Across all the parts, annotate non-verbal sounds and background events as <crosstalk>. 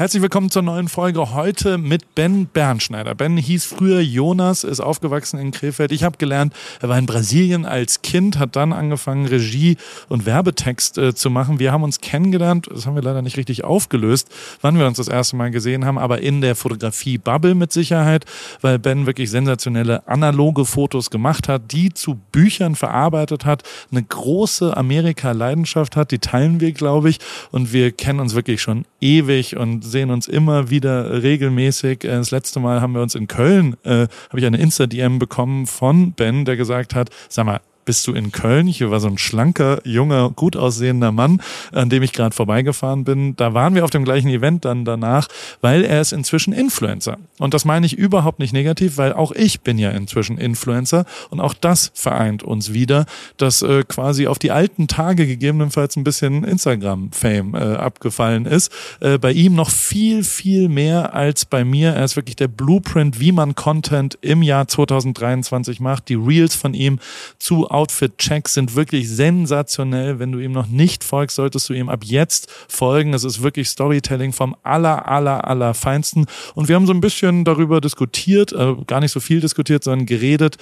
Herzlich willkommen zur neuen Folge heute mit Ben Bernschneider. Ben hieß früher Jonas, ist aufgewachsen in Krefeld. Ich habe gelernt, er war in Brasilien als Kind, hat dann angefangen, Regie und Werbetext äh, zu machen. Wir haben uns kennengelernt, das haben wir leider nicht richtig aufgelöst, wann wir uns das erste Mal gesehen haben, aber in der Fotografie-Bubble mit Sicherheit, weil Ben wirklich sensationelle analoge Fotos gemacht hat, die zu Büchern verarbeitet hat, eine große Amerika-Leidenschaft hat, die teilen wir, glaube ich, und wir kennen uns wirklich schon ewig und sehen uns immer wieder regelmäßig. Äh, das letzte Mal haben wir uns in Köln, äh, habe ich eine Insta-DM bekommen von Ben, der gesagt hat, sag mal, bist du in Köln. Hier war so ein schlanker, junger, gut aussehender Mann, an dem ich gerade vorbeigefahren bin. Da waren wir auf dem gleichen Event dann danach, weil er ist inzwischen Influencer. Und das meine ich überhaupt nicht negativ, weil auch ich bin ja inzwischen Influencer und auch das vereint uns wieder, dass äh, quasi auf die alten Tage gegebenenfalls ein bisschen Instagram-Fame äh, abgefallen ist. Äh, bei ihm noch viel, viel mehr als bei mir. Er ist wirklich der Blueprint, wie man Content im Jahr 2023 macht. Die Reels von ihm zu Outfit-Checks sind wirklich sensationell. Wenn du ihm noch nicht folgst, solltest du ihm ab jetzt folgen. Es ist wirklich Storytelling vom aller, aller, aller Feinsten. Und wir haben so ein bisschen darüber diskutiert, äh, gar nicht so viel diskutiert, sondern geredet,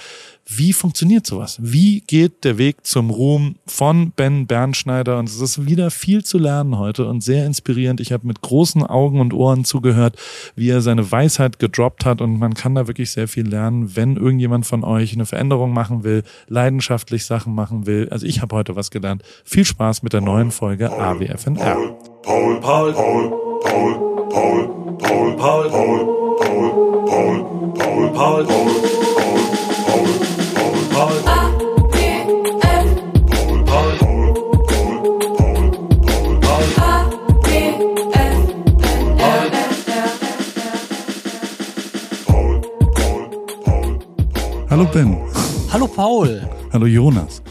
wie funktioniert sowas? Wie geht der Weg zum Ruhm von Ben Bernschneider? Und es ist wieder viel zu lernen heute und sehr inspirierend. Ich habe mit großen Augen und Ohren zugehört, wie er seine Weisheit gedroppt hat und man kann da wirklich sehr viel lernen, wenn irgendjemand von euch eine Veränderung machen will, leidenschaftlich Sachen machen will. Also ich habe heute was gelernt. Viel Spaß mit der neuen Folge AWFNR. Paul, Paul, Paul, Paul, Paul, Paul, Paul, Paul, Paul, Paul, Paul, Paul, Paul, Hallo Ben. Hallo Paul. Hallo Jonas.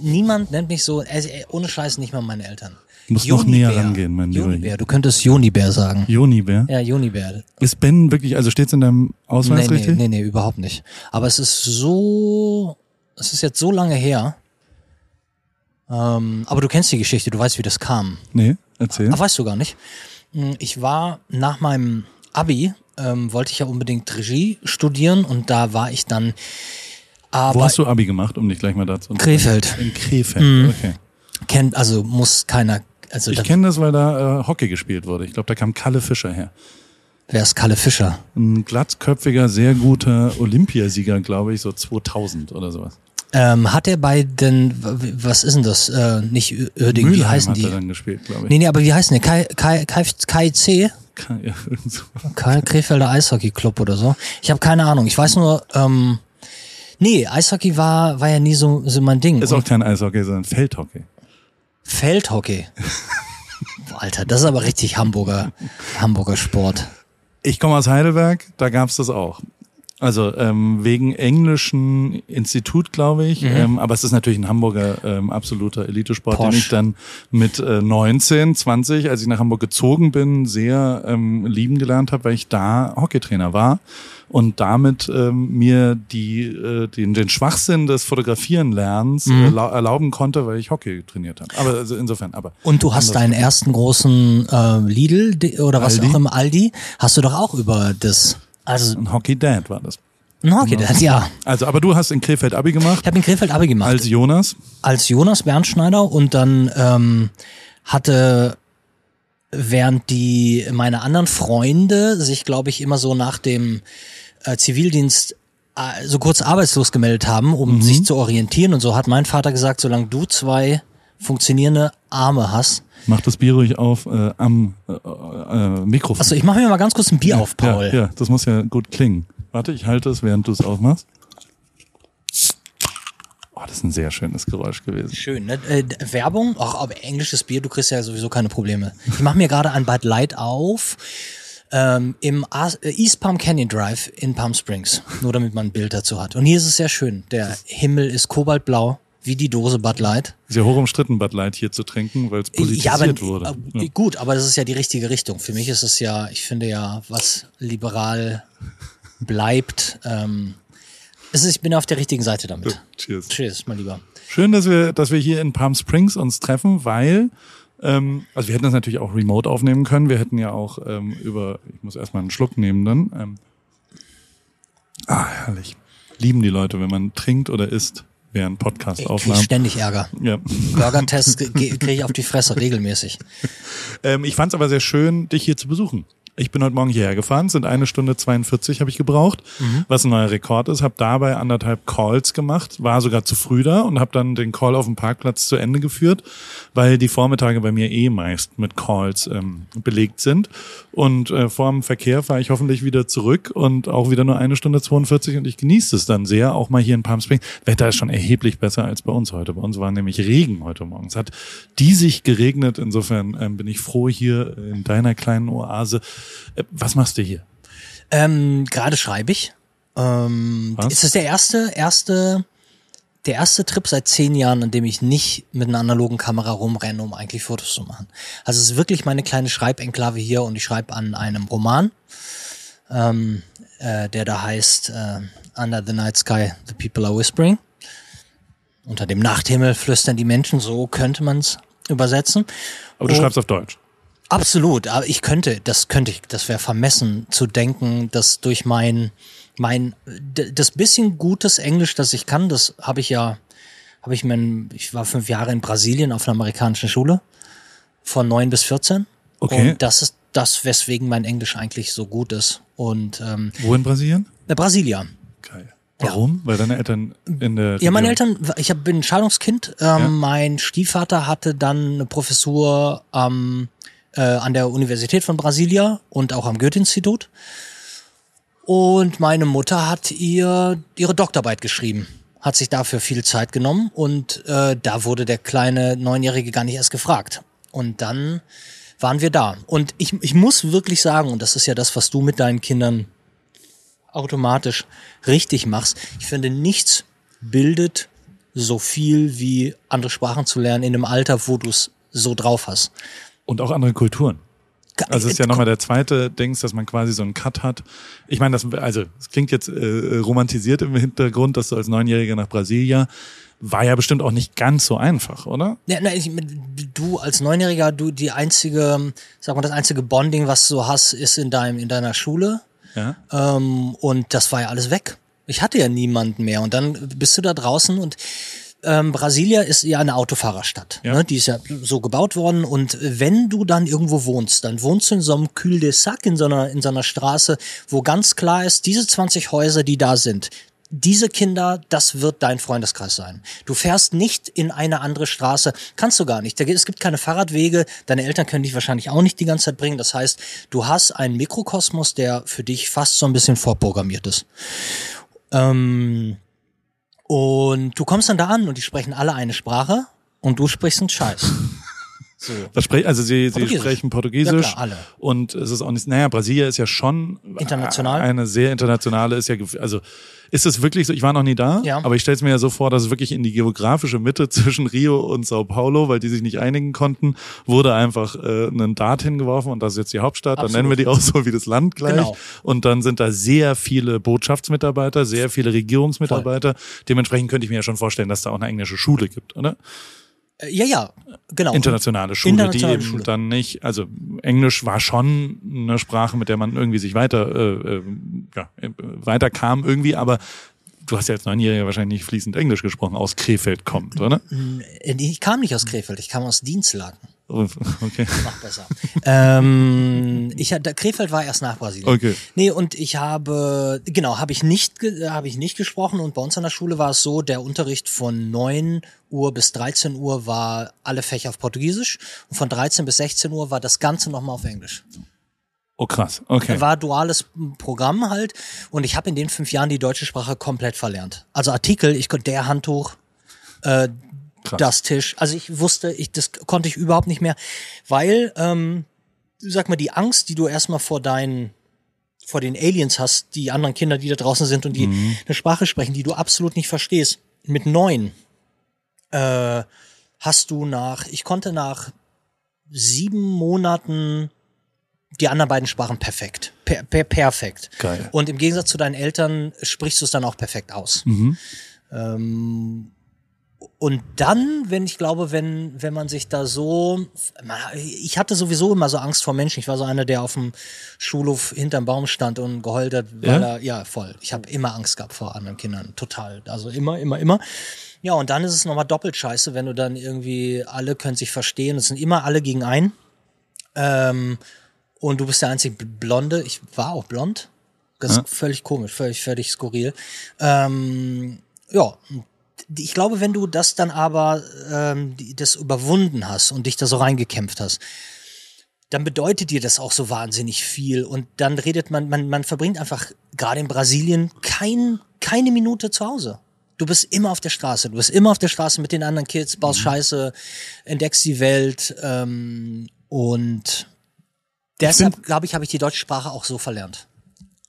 Niemand nennt mich so, also, ohne Scheiß nicht mal meine Eltern. Du musst noch näher rangehen, mein Lieber. Jonibär, du könntest Jonibär sagen. Jonibär? Ja, Jonibär. Ist Ben wirklich, also steht's in deinem Ausweis nee, richtig? Nee, nee, nee, überhaupt nicht. Aber es ist so, es ist jetzt so lange her. Ähm, aber du kennst die Geschichte, du weißt, wie das kam. Nee, erzähl. Ach, weißt du gar nicht. Hm, ich war nach meinem Abi, ähm, wollte ich ja unbedingt Regie studieren und da war ich dann aber Wo hast du Abi gemacht, um dich gleich mal dazu Krefeld. In Krefeld, mhm. okay. Kennt, also muss keiner also ich kenne das, weil da äh, Hockey gespielt wurde. Ich glaube, da kam Kalle Fischer her. Wer ist Kalle Fischer? Ein glattköpfiger, sehr guter Olympiasieger, glaube ich, so 2000 oder sowas. Ähm, hat er bei den, was ist denn das? Äh, nicht Örding, wie heißen die? Hat er dann gespielt, glaube ich. Nee, nee, aber wie heißen die? Kai, Kai, Kai? Kai, ja, so. Kai Krefelder Eishockey Club oder so. Ich habe keine Ahnung. Ich weiß nur, ähm, nee, Eishockey war, war ja nie so, so mein Ding. Ist auch kein Eishockey, sondern Feldhockey. Feldhockey. <laughs> Alter, das ist aber richtig Hamburger, Hamburger Sport. Ich komme aus Heidelberg, da gab's das auch. Also ähm, wegen englischen Institut, glaube ich. Mhm. Ähm, aber es ist natürlich ein Hamburger ähm, absoluter Elitesport, Porsche. den ich dann mit äh, 19, 20, als ich nach Hamburg gezogen bin, sehr ähm, lieben gelernt habe, weil ich da Hockeytrainer war und damit ähm, mir die, äh, den, den Schwachsinn des Fotografieren-Lernens mhm. erla erlauben konnte, weil ich Hockey trainiert habe. Aber also insofern, aber. Und du hast deinen ersten großen äh, Lidl oder was Aldi? auch im Aldi, hast du doch auch über das. Also ein Hockey Dad war das. Ein Hockey Dad, genau. ja. Also, aber du hast in Krefeld Abi gemacht? Ich habe in Krefeld Abi gemacht. Als Jonas? Als Jonas Bernschneider und dann ähm, hatte während die meine anderen Freunde sich, glaube ich, immer so nach dem äh, Zivildienst äh, so kurz arbeitslos gemeldet haben, um mhm. sich zu orientieren. Und so hat mein Vater gesagt, solange du zwei funktionierende Arme hast. Mach das Bier ruhig auf äh, am äh, äh, Mikrofon. Achso, ich mache mir mal ganz kurz ein Bier ja, auf, Paul. Ja, ja, das muss ja gut klingen. Warte, ich halte es, während du es aufmachst. Oh, das ist ein sehr schönes Geräusch gewesen. Schön, ne? Äh, Werbung, ach, aber englisches Bier, du kriegst ja sowieso keine Probleme. Ich mache mir gerade ein Bud Light auf ähm, im äh, East Palm Canyon Drive in Palm Springs, nur damit man ein Bild dazu hat. Und hier ist es sehr schön. Der Himmel ist kobaltblau, wie die Dose Bud Light. Sehr hoch umstritten, Bud Light hier zu trinken, weil es politisiert ja, aber, wurde. Äh. Gut, aber das ist ja die richtige Richtung. Für mich ist es ja, ich finde ja, was liberal bleibt, ähm, es ist, ich bin auf der richtigen Seite damit. Cheers. Cheers, mein Lieber. Schön, dass wir, dass wir hier in Palm Springs uns treffen, weil Ähm, also wir hätten das natürlich auch remote aufnehmen können. Wir hätten ja auch ähm, über, ich muss erstmal einen Schluck nehmen dann. Ähm, ah, herrlich. Lieben die Leute, wenn man trinkt oder isst während Ich krieg Podcast-Aufnahmen. ständig Ärger. Ja. Burger-Tests kriege ich auf die Fresse regelmäßig. <laughs> Ähm, ich fand es aber sehr schön, dich hier zu besuchen. Ich bin heute Morgen hierher gefahren, sind eine Stunde 42 habe ich gebraucht, was ein neuer Rekord ist. Habe dabei anderthalb Calls gemacht, war sogar zu früh da und habe dann den Call auf dem Parkplatz zu Ende geführt, weil die Vormittage bei mir eh meist mit Calls ähm, belegt sind. Und äh, vor dem Verkehr fahre ich hoffentlich wieder zurück und auch wieder nur eine Stunde 42 und ich genieße es dann sehr, auch mal hier in Palm Springs. Wetter ist schon erheblich besser als bei uns heute. Bei uns war nämlich Regen heute Morgen. Es hat diesig geregnet. Insofern ähm, bin ich froh hier in deiner kleinen Oase. Äh, was machst du hier? Ähm, Gerade schreibe ich. Ähm, Was? ist das der erste, erste, der erste Trip seit zehn Jahren, an dem ich nicht mit einer analogen Kamera rumrenne, um eigentlich Fotos zu machen. Also es ist wirklich meine kleine Schreibenklave hier und ich schreibe an einem Roman, ähm, äh, der da heißt äh, Under the Night Sky, The People Are Whispering. Unter dem Nachthimmel flüstern die Menschen, so könnte man es übersetzen. Aber du Oh. schreibst auf Deutsch. Absolut, aber ich könnte, das könnte ich, das wäre vermessen zu denken, dass durch mein mein das bisschen gutes Englisch, das ich kann, das habe ich ja, habe ich mein, ich war fünf Jahre in Brasilien auf einer amerikanischen Schule von neun bis 14 Okay. und das ist das, weswegen mein Englisch eigentlich so gut ist und ähm, Wo in Brasilien? äh, Brasilia. Geil. Warum? Weil deine Eltern in der Ja, meine Eltern, ich hab, bin ein Scheidungskind. Ähm, Mein Stiefvater hatte dann eine Professur am, äh, an der Universität von Brasilia und auch am Goethe-Institut. Und meine Mutter hat ihr ihre Doktorarbeit geschrieben, hat sich dafür viel Zeit genommen und äh, da wurde der kleine Neunjährige gar nicht erst gefragt. Und dann waren wir da. Und ich, ich muss wirklich sagen, und das ist ja das, was du mit deinen Kindern automatisch richtig machst. Ich finde, nichts bildet so viel wie andere Sprachen zu lernen in einem Alter, wo du es so drauf hast. Und auch andere Kulturen. Also es ist ja nochmal der zweite Dings, dass man quasi so einen Cut hat. Ich meine, das, also es klingt jetzt äh, romantisiert im Hintergrund, dass du als Neunjähriger nach Brasilia war ja bestimmt auch nicht ganz so einfach, oder? Ja, na, ich, du als Neunjähriger, du die einzige, sag mal, das einzige Bonding, was du hast, ist in deinem in deiner Schule. Ja. Ähm, und das war ja alles weg. Ich hatte ja niemanden mehr. Und dann bist du da draußen und ähm, Brasilia ist ja eine Autofahrerstadt. Ja. Ne? Die ist ja so gebaut worden. Und wenn du dann irgendwo wohnst, dann wohnst du in so einem Cul de Sac, in so einer, in so einer Straße, wo ganz klar ist, diese 20 Häuser, die da sind, diese Kinder, das wird dein Freundeskreis sein. Du fährst nicht in eine andere Straße, kannst du gar nicht. Es gibt keine Fahrradwege, deine Eltern können dich wahrscheinlich auch nicht die ganze Zeit bringen. Das heißt, du hast einen Mikrokosmos, der für dich fast so ein bisschen vorprogrammiert ist. Ähm, und du kommst dann da an und die sprechen alle eine Sprache und du sprichst einen Scheiß. <laughs> So. Sprech, also sie, sie sprechen Portugiesisch. Ja, klar, alle. Und es ist auch nicht, naja, Brasilia ist ja schon International. Eine sehr internationale ist ja, also ist es wirklich so, ich war noch nie da, Ja. aber ich stelle es mir ja so vor, dass es wirklich in die geografische Mitte <laughs> zwischen Rio und Sao Paulo, weil die sich nicht einigen konnten, wurde einfach äh, ein Dart hingeworfen und das ist jetzt die Hauptstadt, dann Absolut. nennen wir die auch so wie das Land gleich. Genau. Und dann sind da sehr viele Botschaftsmitarbeiter, sehr viele Regierungsmitarbeiter. Dementsprechend könnte ich mir ja schon vorstellen, dass da auch eine englische Schule gibt, oder? Äh, Ja, ja, genau. internationale Schule, Internationale die eben Schule. dann nicht, also Englisch war schon eine Sprache, mit der man irgendwie sich weiter, äh, äh, ja, äh, weiter kam irgendwie, aber du hast ja als Neunjähriger wahrscheinlich nicht fließend Englisch gesprochen, aus Krefeld kommt, oder? Ich kam nicht aus Krefeld, ich kam aus Dienstlaken. Okay. <laughs> Noch besser. ähm, ich hatte Krefeld war erst nach Brasilien. Okay. Nee, und ich habe genau, habe ich nicht habe ich nicht gesprochen und bei uns an der Schule war es so, der Unterricht von 9 Uhr bis 13 Uhr war alle Fächer auf Portugiesisch und von 13 bis 16 Uhr war das ganze nochmal auf Englisch. Oh krass, okay. War duales Programm halt und ich habe in den fünf Jahren die deutsche Sprache komplett verlernt. Also Artikel, ich konnte der Handtuch, äh, Krass. das Tisch. Also ich wusste, ich das konnte ich überhaupt nicht mehr, weil ähm, sag mal die Angst, die du erstmal vor deinen vor den Aliens hast, die anderen Kinder, die da draußen sind und die eine Sprache sprechen, die du absolut nicht verstehst. Mit neun äh, hast du nach, ich konnte nach sieben Monaten die anderen beiden Sprachen perfekt. Per, per, perfekt. Geil. Und im Gegensatz zu deinen Eltern sprichst du es dann auch perfekt aus. Mhm. Ähm, und dann, wenn ich glaube, wenn, wenn man sich da so, ich hatte sowieso immer so Angst vor Menschen. Ich war so einer, der auf dem Schulhof hinterm Baum stand und geheult hat, weil Ja? er, ja, voll. Ich habe immer Angst gehabt vor anderen Kindern. Total. Also immer, immer, immer. Ja, und dann ist es nochmal doppelt scheiße, wenn du dann irgendwie, alle können sich verstehen. Es sind immer alle gegen einen. Ähm, und du bist der einzige Blonde. Ich war auch blond. Das ist völlig komisch, völlig, völlig skurril. Ähm, ja, ich glaube, wenn du das dann aber ähm, das überwunden hast und dich da so reingekämpft hast, dann bedeutet dir das auch so wahnsinnig viel. Und dann redet man, man, man verbringt einfach gerade in Brasilien kein, keine Minute zu Hause. Du bist immer auf der Straße. Du bist immer auf der Straße mit den anderen Kids, baust Scheiße, entdeckst die Welt. Ähm, und deshalb, glaube ich, habe ich die deutsche Sprache auch so verlernt.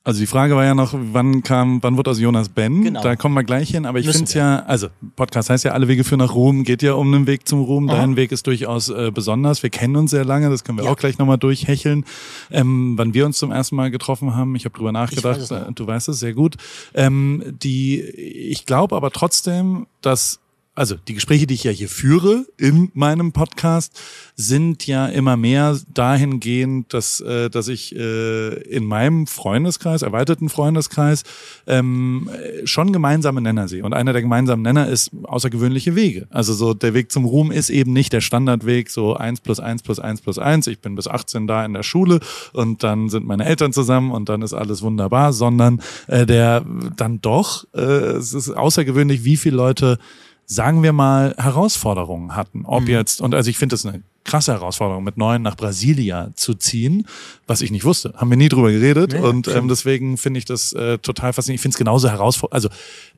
Also die Frage war ja noch, wann kam, wann wurde aus Jonas Ben? Genau. Da kommen wir gleich hin, aber ich finde es ja, also Podcast heißt ja, alle Wege führen nach Ruhm, geht ja um einen Weg zum Ruhm. Dein Weg ist durchaus äh, besonders. Wir kennen uns sehr lange, das können wir Ja. auch gleich nochmal durchhecheln. Ähm, wann wir uns zum ersten Mal getroffen haben, ich habe drüber nachgedacht, weiß äh, du weißt es sehr gut. Ähm, die, ich glaube aber trotzdem, dass also die Gespräche, die ich ja hier führe in meinem Podcast, sind ja immer mehr dahingehend, dass, äh, dass ich äh, in meinem Freundeskreis, erweiterten Freundeskreis, ähm, äh, schon gemeinsame Nenner sehe. Und einer der gemeinsamen Nenner ist außergewöhnliche Wege. Also so der Weg zum Ruhm ist eben nicht der Standardweg, so eins plus eins plus eins plus eins. Ich bin bis 18 da in der Schule und dann sind meine Eltern zusammen und dann ist alles wunderbar, sondern äh, der dann doch, äh, es ist außergewöhnlich, wie viele Leute sagen wir mal, Herausforderungen hatten. Ob jetzt, und also ich finde das eine krasse Herausforderung, mit neun nach Brasilia zu ziehen, was ich nicht wusste. Haben wir nie drüber geredet. Nee, und ähm, deswegen finde ich das äh, total faszinierend. Ich finde es genauso herausfordernd. Also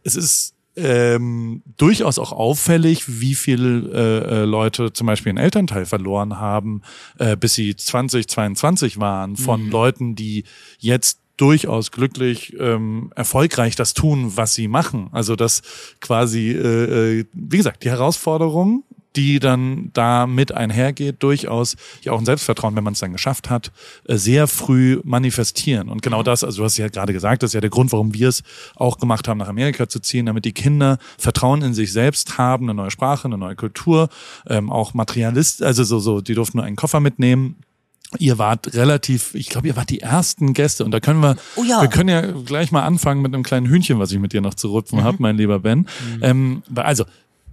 es ist ähm, durchaus auch auffällig, wie viele äh, äh, Leute zum Beispiel einen Elternteil verloren haben, äh, bis sie 20, 22 waren, von Leuten, die jetzt durchaus glücklich, ähm, erfolgreich das tun, was sie machen. Also das quasi, äh, äh, wie gesagt, die Herausforderung, die dann da mit einhergeht, durchaus ja auch ein Selbstvertrauen, wenn man es dann geschafft hat, äh, sehr früh manifestieren. Und genau das, also du hast ja gerade gesagt, das ist ja der Grund, warum wir es auch gemacht haben, nach Amerika zu ziehen, damit die Kinder Vertrauen in sich selbst haben, eine neue Sprache, eine neue Kultur, ähm, auch Materialist, also so, so, die durften nur einen Koffer mitnehmen. Ihr wart relativ, ich glaube, ihr wart die ersten Gäste und da können wir, Oh ja. wir können ja gleich mal anfangen mit einem kleinen Hühnchen, was ich mit dir noch zu rupfen Mhm. hab, mein lieber Ben. Ähm, also,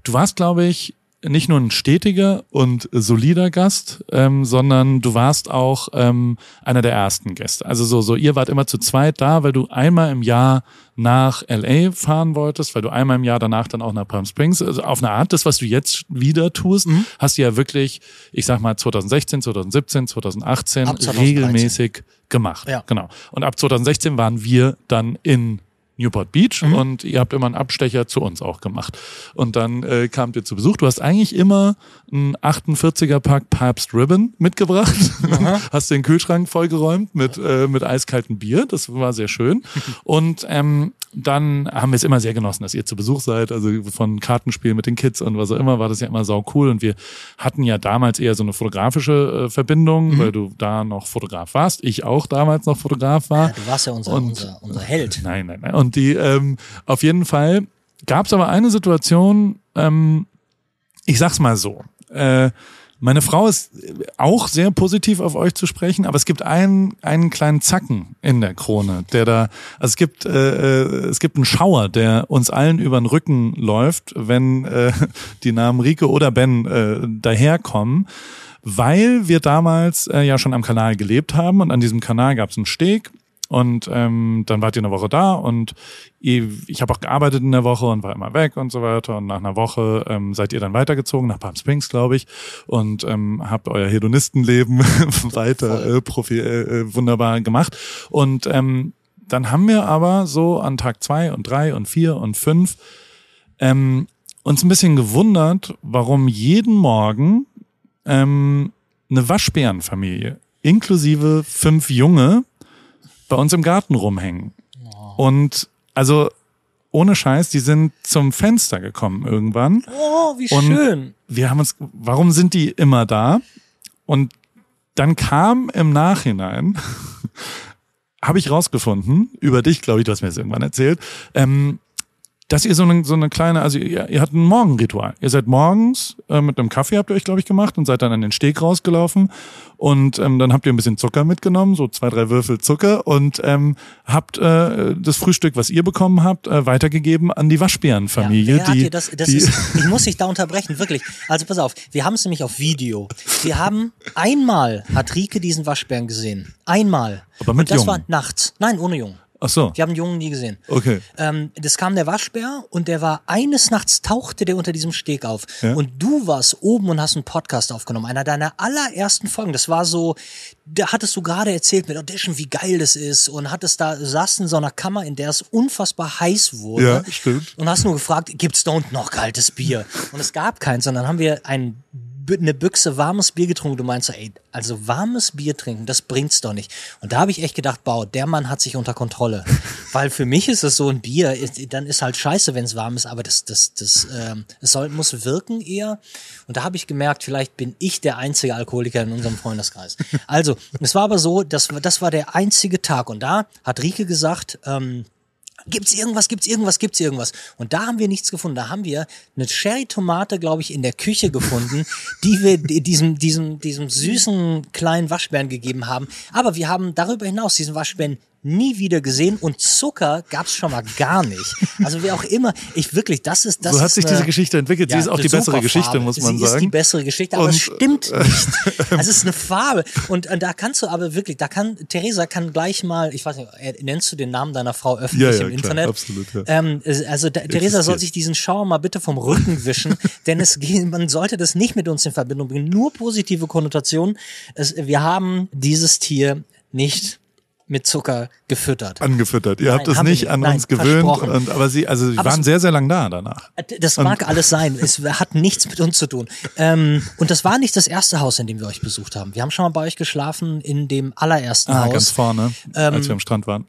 du warst, glaube ich, nicht nur ein stetiger und solider Gast, ähm, sondern du warst auch ähm, einer der ersten Gäste. Also so, so, ihr wart immer zu zweit da, weil du einmal im Jahr nach LA fahren wolltest, weil du einmal im Jahr danach dann auch nach Palm Springs, also auf eine Art, das, was du jetzt wieder tust, Mhm. hast du ja wirklich, ich sag mal 2016, 2017, 2018 Ab 2013. regelmäßig gemacht. Ja. Genau. Und ab 2016 waren wir dann in Newport Beach Mhm. und ihr habt immer einen Abstecher zu uns auch gemacht. Und dann äh, kamt ihr zu Besuch. Du hast eigentlich immer einen 48er Pack Pabst Ribbon mitgebracht. <laughs> hast den Kühlschrank vollgeräumt mit, äh, mit eiskaltem Bier. Das war sehr schön. <laughs> Und ähm, dann haben wir es immer sehr genossen, dass ihr zu Besuch seid. Also von Kartenspielen mit den Kids und was auch immer, war das ja immer sau cool. Und wir hatten ja damals eher so eine fotografische äh, Verbindung, Mhm. weil du da noch Fotograf warst. Ich auch damals noch Fotograf war. Ja, du warst ja unser, Und- unser, unser Held. Nein, nein, nein. Und die, ähm, auf jeden Fall gab es aber eine Situation, ähm, ich sag's mal so, äh, meine Frau ist auch sehr positiv auf euch zu sprechen, aber es gibt einen, einen kleinen Zacken in der Krone, der da, also es gibt, äh, äh, es gibt einen Schauer, der uns allen über den Rücken läuft, wenn äh, <laughs> die Namen Rike oder Ben äh, daherkommen, weil wir damals äh, ja schon am Kanal gelebt haben und an diesem Kanal gab es einen Steg und ähm, dann wart ihr eine Woche da und ich habe auch gearbeitet in der Woche und war immer weg und so weiter. Und nach einer Woche ähm, seid ihr dann weitergezogen nach Palm Springs, glaube ich, und ähm, habt euer Hedonistenleben <laughs> weiter äh, profi äh, äh, wunderbar gemacht. Und ähm, dann haben wir aber so an Tag zwei und drei und vier und fünf ähm, uns ein bisschen gewundert, warum jeden Morgen ähm, eine Waschbärenfamilie inklusive fünf Junge bei uns im Garten rumhängen. Und also ohne Scheiß, die sind zum Fenster gekommen irgendwann. Oh, wie Und- schön. Wir haben uns, warum sind die immer da? Und dann kam im Nachhinein, <laughs> habe ich rausgefunden, über dich, glaube ich, du hast mir das irgendwann erzählt, ähm, dass ihr so eine, so eine kleine, also ihr, ihr habt ein Morgenritual. Ihr seid morgens äh, mit einem Kaffee, habt ihr euch, glaube ich, gemacht und seid dann an den Steg rausgelaufen und ähm, dann habt ihr ein bisschen Zucker mitgenommen, so zwei, drei Würfel Zucker und ähm, habt äh, das Frühstück, was ihr bekommen habt, äh, weitergegeben an die Waschbärenfamilie. Ja, die, das, das die, ist, <laughs> ich muss dich da unterbrechen, wirklich. Also pass auf, wir haben es nämlich auf Video. Wir haben einmal hat Rike diesen Waschbären gesehen. Einmal. Aber mit Und das Jungen? war nachts. Nein, ohne Jungen. Ach so. Wir haben den Jungen nie gesehen. Okay. Ähm, das kam der Waschbär und der war eines Nachts tauchte der unter diesem Steg auf. Ja. Und du warst oben und hast einen Podcast aufgenommen. Einer deiner allerersten Folgen. Das war so, da hattest du gerade erzählt mit Audition, wie geil das ist. Und hattest da, saß in so einer Kammer, in der es unfassbar heiß wurde. Ja, stimmt. Und hast nur gefragt, gibt's da unten noch kaltes Bier? Und es gab keins, sondern haben wir ein eine Büchse warmes Bier getrunken. Du meinst so, ey, also warmes Bier trinken, das bringt's doch nicht. Und da habe ich echt gedacht, wow, der Mann hat sich unter Kontrolle. <laughs> Weil für mich ist es so ein Bier, ist, dann ist halt scheiße, wenn es warm ist, aber das, das, das, ähm, es soll, muss wirken eher. Und da habe ich gemerkt, vielleicht bin ich der einzige Alkoholiker in unserem Freundeskreis. <laughs> Also, es war aber so, das, das war der einzige Tag. Und da hat Rike gesagt, ähm, Gibt's irgendwas, gibt's irgendwas, gibt's irgendwas? Und da haben wir nichts gefunden. Da haben wir eine Cherry-Tomate, glaube ich, in der Küche gefunden, <laughs> die wir di- diesem, diesem, diesem süßen kleinen Waschbären gegeben haben. Aber wir haben darüber hinaus diesen Waschbären nie wieder gesehen und Zucker gab's schon mal gar nicht. Also wer auch immer, ich wirklich, das ist das so hat sich eine- diese Geschichte entwickelt. Sie ja, ist auch die bessere Geschichte, muss man Sie ist die sagen. bessere Geschichte, aber Und, es stimmt nicht. <laughs> Also es ist eine Farbe. Und, und da kannst du aber wirklich, da kann, Theresa kann gleich mal, ich weiß nicht, äh, nennst du den Namen deiner Frau öffentlich Ja, ja, im klar, Internet? absolut, ja. Ähm, also da, Theresa soll sich diesen Schauer mal bitte vom Rücken wischen, <laughs> denn es geht, man sollte das nicht mit uns in Verbindung bringen. Nur positive Konnotationen. Es, wir haben dieses Tier nicht mit Zucker gefüttert. Angefüttert. Ihr Nein, habt es nicht an Nein, uns gewöhnt. Und, aber sie, also sie Aber waren es- sehr, sehr lang da danach. Das mag alles sein. Es hat nichts mit uns zu tun. Ähm, und das war nicht das erste Haus, in dem wir euch besucht haben. Wir haben schon mal bei euch geschlafen in dem allerersten Ah, Haus. ganz vorne, Ähm, als wir am Strand waren.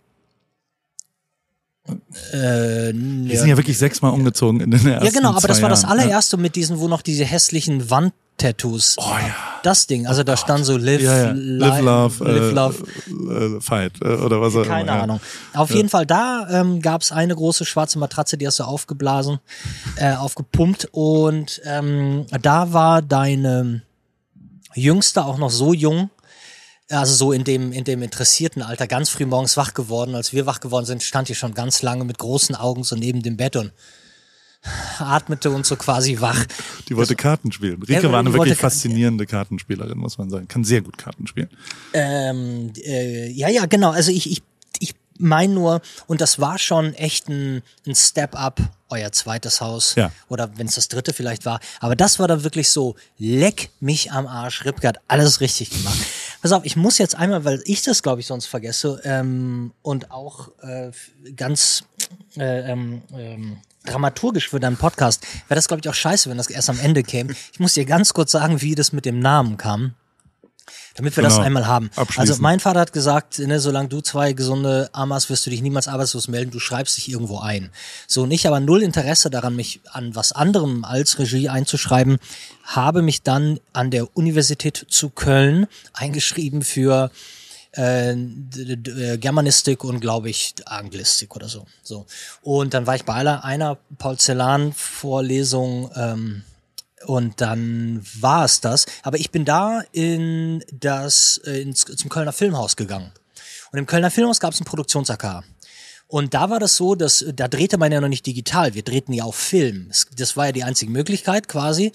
Äh, Wir sind ja wirklich sechsmal umgezogen in den ersten ja, genau, aber das war das allererste mit diesen, wo noch diese hässlichen Wandtattoos. Oh ja. Das Ding, also da stand so Live, Ja, ja. li- Live, Love, live äh, Love. äh, Fight äh, oder was auch immer. Keine. Ahnung. Auf jeden Fall, da ähm, gab es eine große schwarze Matratze, die hast du aufgeblasen, äh, aufgepumpt und ähm, da war deine Jüngste auch noch so jung, also so in dem, in dem interessierten Alter, ganz früh morgens wach geworden. Als wir wach geworden sind, stand die schon ganz lange mit großen Augen so neben dem Bett und atmete uns so quasi wach. Die wollte Karten spielen. Rike Ja, war eine wirklich faszinierende Kartenspielerin, muss man sagen. Kann sehr gut Karten spielen. Ähm, äh, ja, ja, genau. Also ich, ich, ich meine nur, und das war schon echt ein, ein Step-up, euer zweites Haus. Ja. Oder wenn es das dritte vielleicht war. Aber das war dann wirklich so, leck mich am Arsch. Ripke hat alles richtig gemacht. Pass auf, ich muss jetzt einmal, weil ich das, glaube ich, sonst vergesse, ähm, und auch äh, ganz äh, ähm, ähm, dramaturgisch für deinen Podcast, wäre das, glaube ich, auch scheiße, wenn das erst am Ende käme. Ich muss dir ganz kurz sagen, wie das mit dem Namen kam. Damit wir das Genau. einmal haben. Also mein Vater hat gesagt, ne, solange du zwei gesunde Arme hast, wirst du dich niemals arbeitslos melden, du schreibst dich irgendwo ein. So, und ich aber null Interesse daran, mich an was anderem als Regie einzuschreiben, habe mich dann an der Universität zu Köln eingeschrieben für äh, äh, Germanistik und glaube ich Anglistik oder so. So und dann war ich bei einer, einer Paul Celan Vorlesung ähm, und dann war es das. Aber ich bin da in das äh, ins, zum Kölner Filmhaus gegangen. Und im Kölner Filmhaus gab es ein Produktions-AK. Und da war das so, dass da drehte man ja noch nicht digital, wir drehten ja auf Film. Das war ja die einzige Möglichkeit quasi.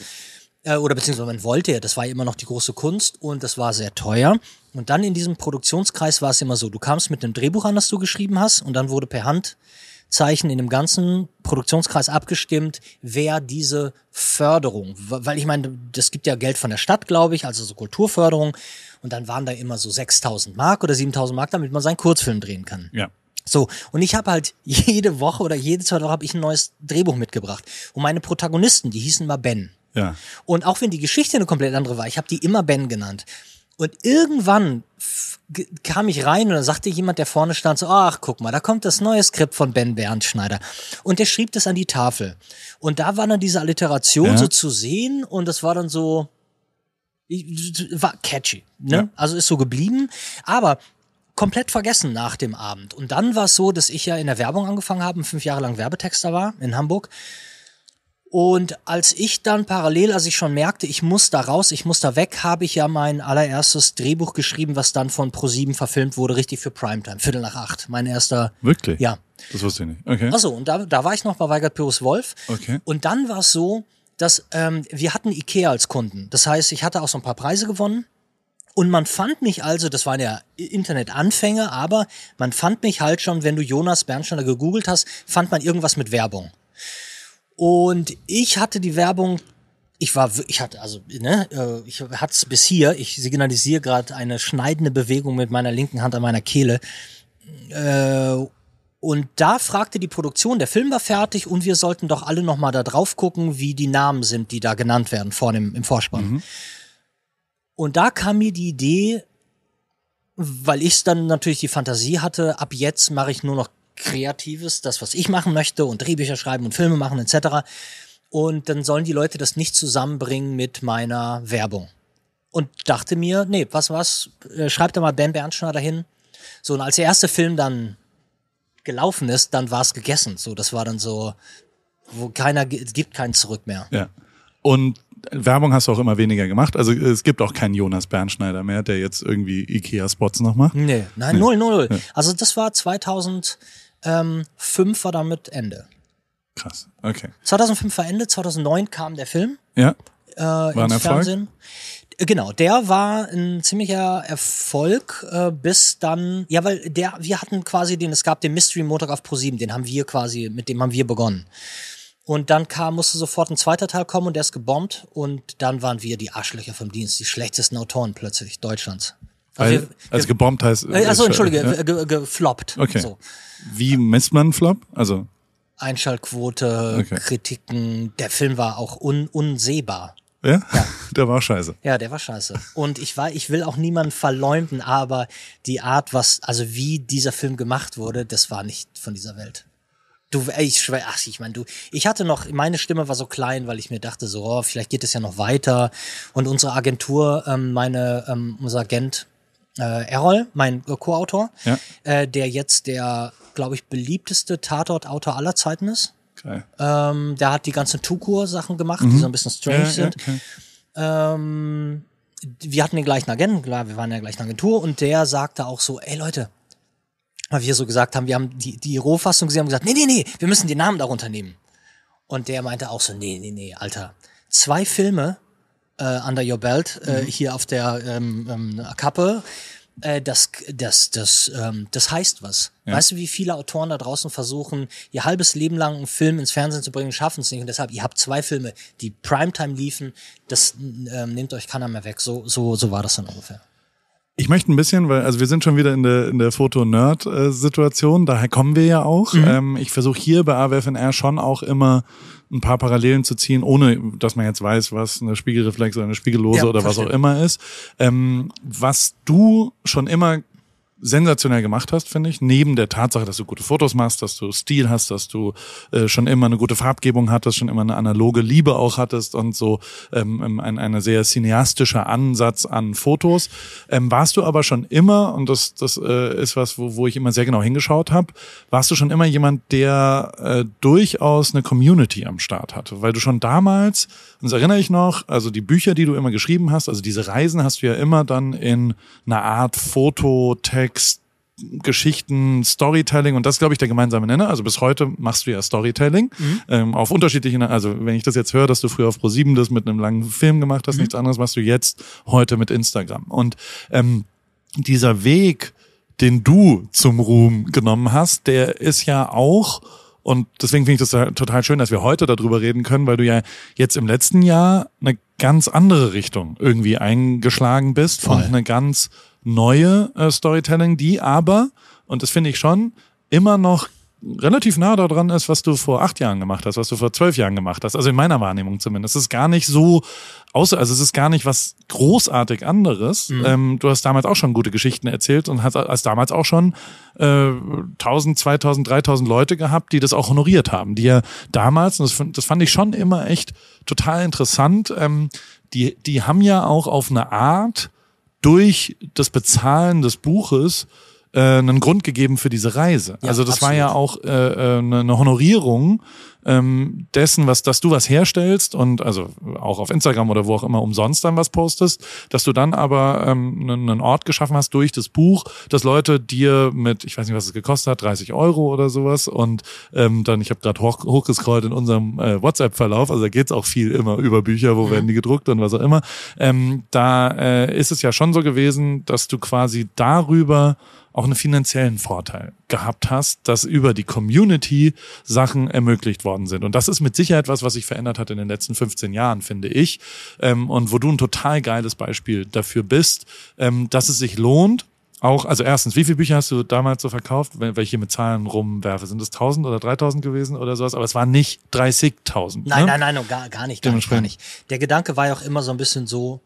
Äh, Oder beziehungsweise man wollte ja, das war ja immer noch die große Kunst und das war sehr teuer. Und dann in diesem Produktionskreis war es immer so, du kamst mit einem Drehbuch an, das du geschrieben hast, und dann wurde per Handzeichen in dem ganzen Produktionskreis abgestimmt, wer diese Förderung, weil ich meine, das gibt ja Geld von der Stadt, glaube ich, also so Kulturförderung. Und dann waren da immer so 6000 Mark oder 7000 Mark, damit man seinen Kurzfilm drehen kann. Ja. So, und ich habe halt <laughs> jede Woche oder jede zweite Woche habe ich ein neues Drehbuch mitgebracht. Und meine Protagonisten, die hießen mal Ben. Ja. Und auch wenn die Geschichte eine komplett andere war, ich habe die immer Ben genannt. Und irgendwann kam ich rein und dann sagte jemand, der vorne stand, so, ach, guck mal, da kommt das neue Skript von Ben Bernschneider. Und der schrieb das an die Tafel. Und da war dann diese Alliteration Ja. so zu sehen und das war dann so, war catchy, ne? Ja. Also ist so geblieben. Aber komplett vergessen nach dem Abend. Und dann war es so, dass ich ja in der Werbung angefangen habe, fünf Jahre lang Werbetexter war in Hamburg. Und als ich dann parallel, als ich schon merkte, ich muss da raus, ich muss da weg, habe ich ja mein allererstes Drehbuch geschrieben, was dann von Pro7 verfilmt wurde, richtig für Primetime, Viertel nach acht. Mein erster. Wirklich? Ja. Das wusste ich nicht. Okay. Achso, und da, da war ich noch bei Weigert Pyrus Wolf. Okay. Und dann war es so, dass ähm, wir hatten Ikea als Kunden. Das heißt, ich hatte auch so ein paar Preise gewonnen. Und man fand mich also, das waren ja Internetanfänge, aber man fand mich halt schon, wenn du Jonas Bernsteiner gegoogelt hast, fand man irgendwas mit Werbung. Und ich hatte die Werbung, ich war, ich hatte, also, ne, äh, ich hatte es bis hier, ich signalisiere gerade eine schneidende Bewegung mit meiner linken Hand an meiner Kehle. Äh, und da fragte die Produktion, der Film war fertig und wir sollten doch alle nochmal da drauf gucken, wie die Namen sind, die da genannt werden vorne im, im Vorspann. Mhm. Und da kam mir die Idee, weil ich dann natürlich die Fantasie hatte, ab jetzt mache ich nur noch Kreatives, das, was ich machen möchte und Drehbücher schreiben und Filme machen etc. Und dann sollen die Leute das nicht zusammenbringen mit meiner Werbung. Und dachte mir, nee, was was, äh, schreibt da mal Ben Bernschneider hin. So, und als der erste Film dann gelaufen ist, dann war es gegessen. So, das war dann so, wo keiner, es gibt keinen Zurück mehr. Ja. Und Werbung hast du auch immer weniger gemacht. Also es gibt auch keinen Jonas Bernschneider mehr, der jetzt irgendwie Ikea-Spots noch macht. Nee, nein, nee. null, null. Ja. Also das war 2000, ähm, 5 war damit Ende. Krass, okay. 2005 war Ende, 2009 kam der Film. Ja. Äh, war ein Erfolg? Fernsehen. Äh, genau, der war ein ziemlicher Erfolg, äh, bis dann, ja, weil der, wir hatten quasi den, es gab den Mystery Montag auf Pro7, den haben wir quasi, mit dem haben wir begonnen. Und dann kam, musste sofort ein zweiter Teil kommen und der ist gebombt und dann waren wir die Arschlöcher vom Dienst, die schlechtesten Autoren plötzlich Deutschlands. Also, wir, also gebombt heißt. Äh, also entschuldige, ja? ge, gefloppt. Okay. So. Wie misst man Flop? Also Einschaltquote, okay. Kritiken. Der Film war auch un unsehbar. Ja? ja? <laughs> Der war scheiße. Ja, der war scheiße. Und ich war, ich will auch niemanden verleumden, aber die Art, was, also wie dieser Film gemacht wurde, das war nicht von dieser Welt. Du, ich schwör, ach, ich meine, du, ich hatte noch, meine Stimme war so klein, weil ich mir dachte, so, oh, vielleicht geht es ja noch weiter. Und unsere Agentur, ähm, meine, ähm, unser Agent, äh, Errol, mein Co-Autor, ja. äh, der jetzt der, glaube ich, beliebteste Tatort-Autor aller Zeiten ist. Okay. Ähm, der hat die ganzen Tukur-Sachen gemacht, mhm. die so ein bisschen strange ja, sind. Okay. Ähm, wir hatten den gleichen Agenten, klar, wir waren in der gleichen Agentur und der sagte auch so, ey Leute, weil wir so gesagt haben, wir haben die, die Rohfassung gesehen und gesagt, nee, nee, nee, wir müssen den Namen darunter nehmen. Und der meinte auch so, nee, nee, nee, Alter, zwei Filme äh, Under Your Belt äh, mhm. hier auf der ähm, ähm, Kappe. Äh, das, das, das, ähm, das heißt was. Ja. Weißt du, wie viele Autoren da draußen versuchen, ihr halbes Leben lang einen Film ins Fernsehen zu bringen, schaffen es nicht. Und deshalb, ihr habt zwei Filme, die Primetime liefen, das ähm, nehmt euch keiner mehr weg. So, so, so war das dann ungefähr. Ich möchte ein bisschen, weil, also wir sind schon wieder in der, in der Foto-Nerd-Situation, daher kommen wir ja auch. Mhm. Ähm, ich versuche hier bei AWFNR schon auch immer ein paar Parallelen zu ziehen, ohne dass man jetzt weiß, was eine Spiegelreflex oder eine Spiegellose ja, oder verstehe. was auch immer ist. Ähm, was du schon immer sensationell gemacht hast, finde ich. Neben der Tatsache, dass du gute Fotos machst, dass du Stil hast, dass du äh, schon immer eine gute Farbgebung hattest, schon immer eine analoge Liebe auch hattest und so ähm, ähm ein, eine sehr cineastischer Ansatz an Fotos. Ähm, warst du aber schon immer, und das, das äh, ist was, wo, wo ich immer sehr genau hingeschaut habe, warst du schon immer jemand, der äh, durchaus eine Community am Start hatte, weil du schon damals, das erinnere ich noch, also die Bücher, die du immer geschrieben hast, also diese Reisen hast du ja immer dann in einer Art Fototext Text, Geschichten, Storytelling und das glaube ich der gemeinsame Nenner. Also bis heute machst du ja Storytelling mhm. ähm, auf unterschiedlichen, also wenn ich das jetzt höre, dass du früher auf Pro7 das mit einem langen Film gemacht hast, mhm. nichts anderes machst du jetzt heute mit Instagram. Und ähm, dieser Weg, den du zum Ruhm genommen hast, der ist ja auch und deswegen finde ich das total schön, dass wir heute darüber reden können, weil du ja jetzt im letzten Jahr eine ganz andere Richtung irgendwie eingeschlagen bist Voll. und eine ganz neue äh, Storytelling, die aber, und das finde ich schon, immer noch relativ nah daran ist, was du vor acht Jahren gemacht hast, was du vor zwölf Jahren gemacht hast. Also in meiner Wahrnehmung zumindest. Es ist gar nicht so, außer, also es ist gar nicht was großartig anderes. Mhm. Ähm, du hast damals auch schon gute Geschichten erzählt und hast, hast damals auch schon äh, 1000, 2000, 3000 Leute gehabt, die das auch honoriert haben. Die ja damals, und das, das fand ich schon immer echt total interessant, ähm, die, die haben ja auch auf eine Art durch das Bezahlen des Buches äh, einen Grund gegeben für diese Reise. Ja, also das war absolut. ja auch äh, äh, eine eine Honorierung ähm, dessen, was, dass du was herstellst und also auch auf Instagram oder wo auch immer umsonst dann was postest, dass du dann aber ähm, einen, einen Ort geschaffen hast durch das Buch, dass Leute dir mit, ich weiß nicht, was es gekostet hat, 30 Euro oder sowas und ähm, dann, ich habe gerade hoch, hochgescrollt in unserem äh, WhatsApp-Verlauf, also da geht's auch viel immer über Bücher, wo werden die gedruckt und was auch immer. Ähm, da äh, ist es ja schon so gewesen, dass du quasi darüber auch einen finanziellen Vorteil gehabt hast, dass über die Community Sachen ermöglicht worden sind. Und das ist mit Sicherheit was, was sich verändert hat in den letzten 15 Jahren, finde ich. Ähm, und wo du ein total geiles Beispiel dafür bist, ähm, dass es sich lohnt, auch, also erstens, wie viele Bücher hast du damals so verkauft, wenn wenn ich hier mit Zahlen rumwerfe? Sind es 1000 oder 3000 gewesen oder sowas? Aber es waren nicht 30.000. Nein, ne? nein, nein, no, gar, gar nicht, gar nicht, gar nicht. Der Gedanke war ja auch immer so ein bisschen so,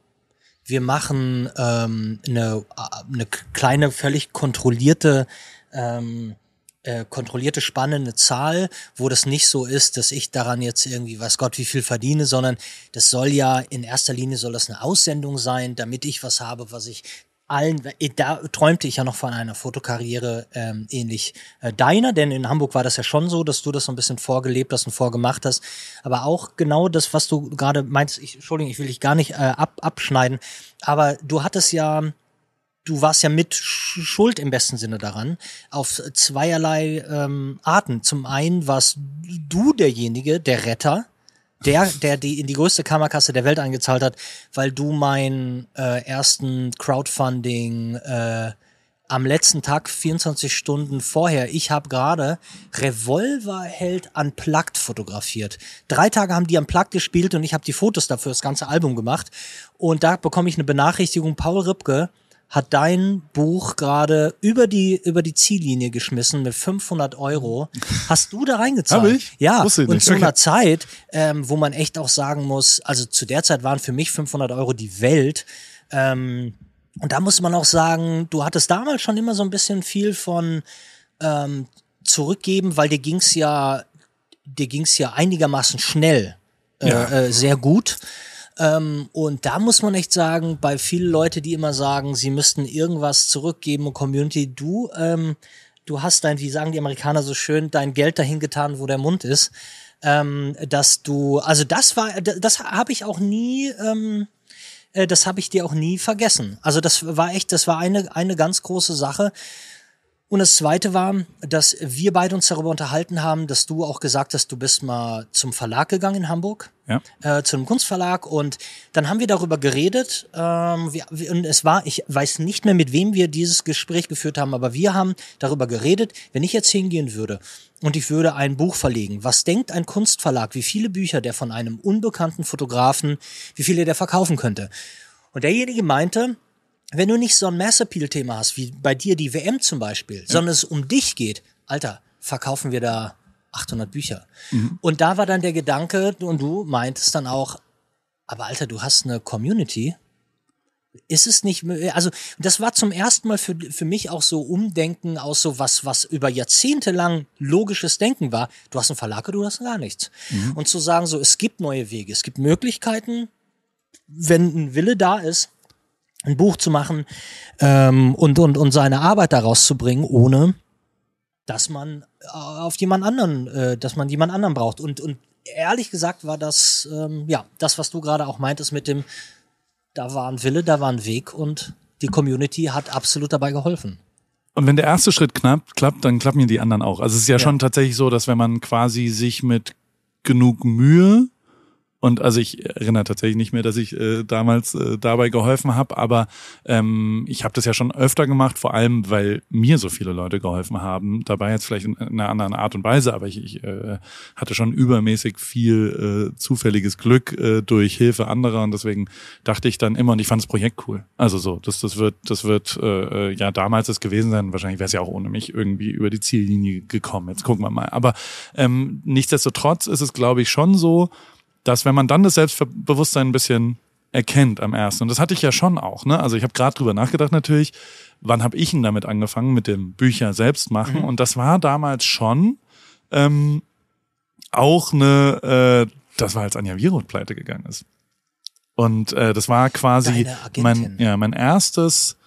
wir machen ähm, eine, eine kleine, völlig kontrollierte, ähm, äh, kontrollierte spannende Zahl, wo das nicht so ist, dass ich daran jetzt irgendwie, weiß Gott, wie viel verdiene, sondern das soll ja in erster Linie soll das eine Aussendung sein, damit ich was habe, was ich allen, da träumte ich ja noch von einer Fotokarriere ähm, ähnlich äh, deiner, denn in Hamburg war das ja schon so, dass du das so ein bisschen vorgelebt hast und vorgemacht hast, aber auch genau das, was du gerade meinst, ich, Entschuldigung, ich will dich gar nicht äh, ab, abschneiden, aber du hattest ja, du warst ja mit Sch- Schuld im besten Sinne daran, auf zweierlei ähm, Arten. Zum einen warst du derjenige, der Retter, der, der die in die größte Kammerkasse der Welt eingezahlt hat, weil du meinen äh, ersten Crowdfunding äh, am letzten Tag, 24 Stunden vorher, ich habe gerade Revolverheld Unplugged fotografiert. Drei Tage haben die Unplugged gespielt und ich habe die Fotos dafür, das ganze Album gemacht. Und da bekomme ich eine Benachrichtigung, Paul Ripke hat dein Buch gerade über die über die Ziellinie geschmissen mit 500 Euro. Hast du da reingezahlt? Hab ich? Ja. Wusste ich und nicht. zu einer Okay. Zeit, ähm, wo man echt auch sagen muss, also zu der Zeit waren für mich 500 Euro die Welt. Ähm, und da muss man auch sagen, du hattest damals schon immer so ein bisschen viel von ähm, zurückgeben, weil dir ging's ja, dir ging's ja einigermaßen schnell, äh, Ja. äh, sehr gut. Ähm, und da muss man echt sagen, bei vielen Leute, die immer sagen, sie müssten irgendwas zurückgeben und Community, du, ähm, du hast dein, wie sagen die Amerikaner so schön, dein Geld dahin getan, wo der Mund ist. Ähm, dass du, also das war, das habe ich auch nie, ähm, äh, das habe ich dir auch nie vergessen. Also das war echt, das war eine, eine ganz große Sache. Und das Zweite war, dass wir beide uns darüber unterhalten haben, dass du auch gesagt hast, du bist mal zum Verlag gegangen in Hamburg, Ja. äh, zu einem Kunstverlag. Und dann haben wir darüber geredet. Ähm, wir, wir, und es war, ich weiß nicht mehr, mit wem wir dieses Gespräch geführt haben, aber wir haben darüber geredet, wenn ich jetzt hingehen würde und ich würde ein Buch verlegen, was denkt ein Kunstverlag, wie viele Bücher der von einem unbekannten Fotografen, wie viele der verkaufen könnte. Und derjenige meinte, wenn du nicht so ein Mass-Appeal-Thema hast, wie bei dir die WM zum Beispiel, sondern es um dich geht, Alter, verkaufen wir da 800 Bücher. Und da war dann der Gedanke, und du meintest dann auch, aber Alter, du hast eine Community. Ist es nicht, also das war zum ersten Mal für, für mich auch so Umdenken aus so was, was über Jahrzehnte lang logisches Denken war. Du hast einen Verlag, du hast gar nichts. Und zu sagen so, es gibt neue Wege, es gibt Möglichkeiten, wenn ein Wille da ist, ein Buch zu machen ähm, und, und, und seine Arbeit daraus zu bringen, ohne dass man äh, auf jemand anderen, äh, dass man jemand anderen braucht. Und, und ehrlich gesagt war das, ähm, ja, das, was du gerade auch meintest mit dem, da war ein Wille, da war ein Weg und die Community hat absolut dabei geholfen. Und wenn der erste Schritt knappt, klappt, dann klappen ja die anderen auch. Also es ist ja, schon tatsächlich so, dass wenn man quasi sich mit genug Mühe und also ich erinnere tatsächlich nicht mehr, dass ich äh, damals äh, dabei geholfen habe, aber ähm, ich habe das ja schon öfter gemacht, vor allem weil mir so viele Leute geholfen haben. Dabei jetzt vielleicht in einer anderen Art und Weise, aber ich, ich äh, hatte schon übermäßig viel äh, zufälliges Glück äh, durch Hilfe anderer und deswegen dachte ich dann immer und ich fand das Projekt cool. Also so, das das wird das wird äh, äh, ja damals es gewesen sein. Wahrscheinlich wäre es ja auch ohne mich irgendwie über die Ziellinie gekommen. Jetzt gucken wir mal. Aber ähm, nichtsdestotrotz ist es glaube ich schon so dass wenn man dann das Selbstbewusstsein ein bisschen erkennt am ersten, und das hatte ich ja schon auch, ne? Also ich habe gerade drüber nachgedacht natürlich, wann habe ich denn damit angefangen mit dem Bücher selbst machen? Und das war damals schon ähm, auch eine, äh, das war als Anja Wiroth pleite gegangen ist. Und äh, das war quasi mein, ja, mein erstes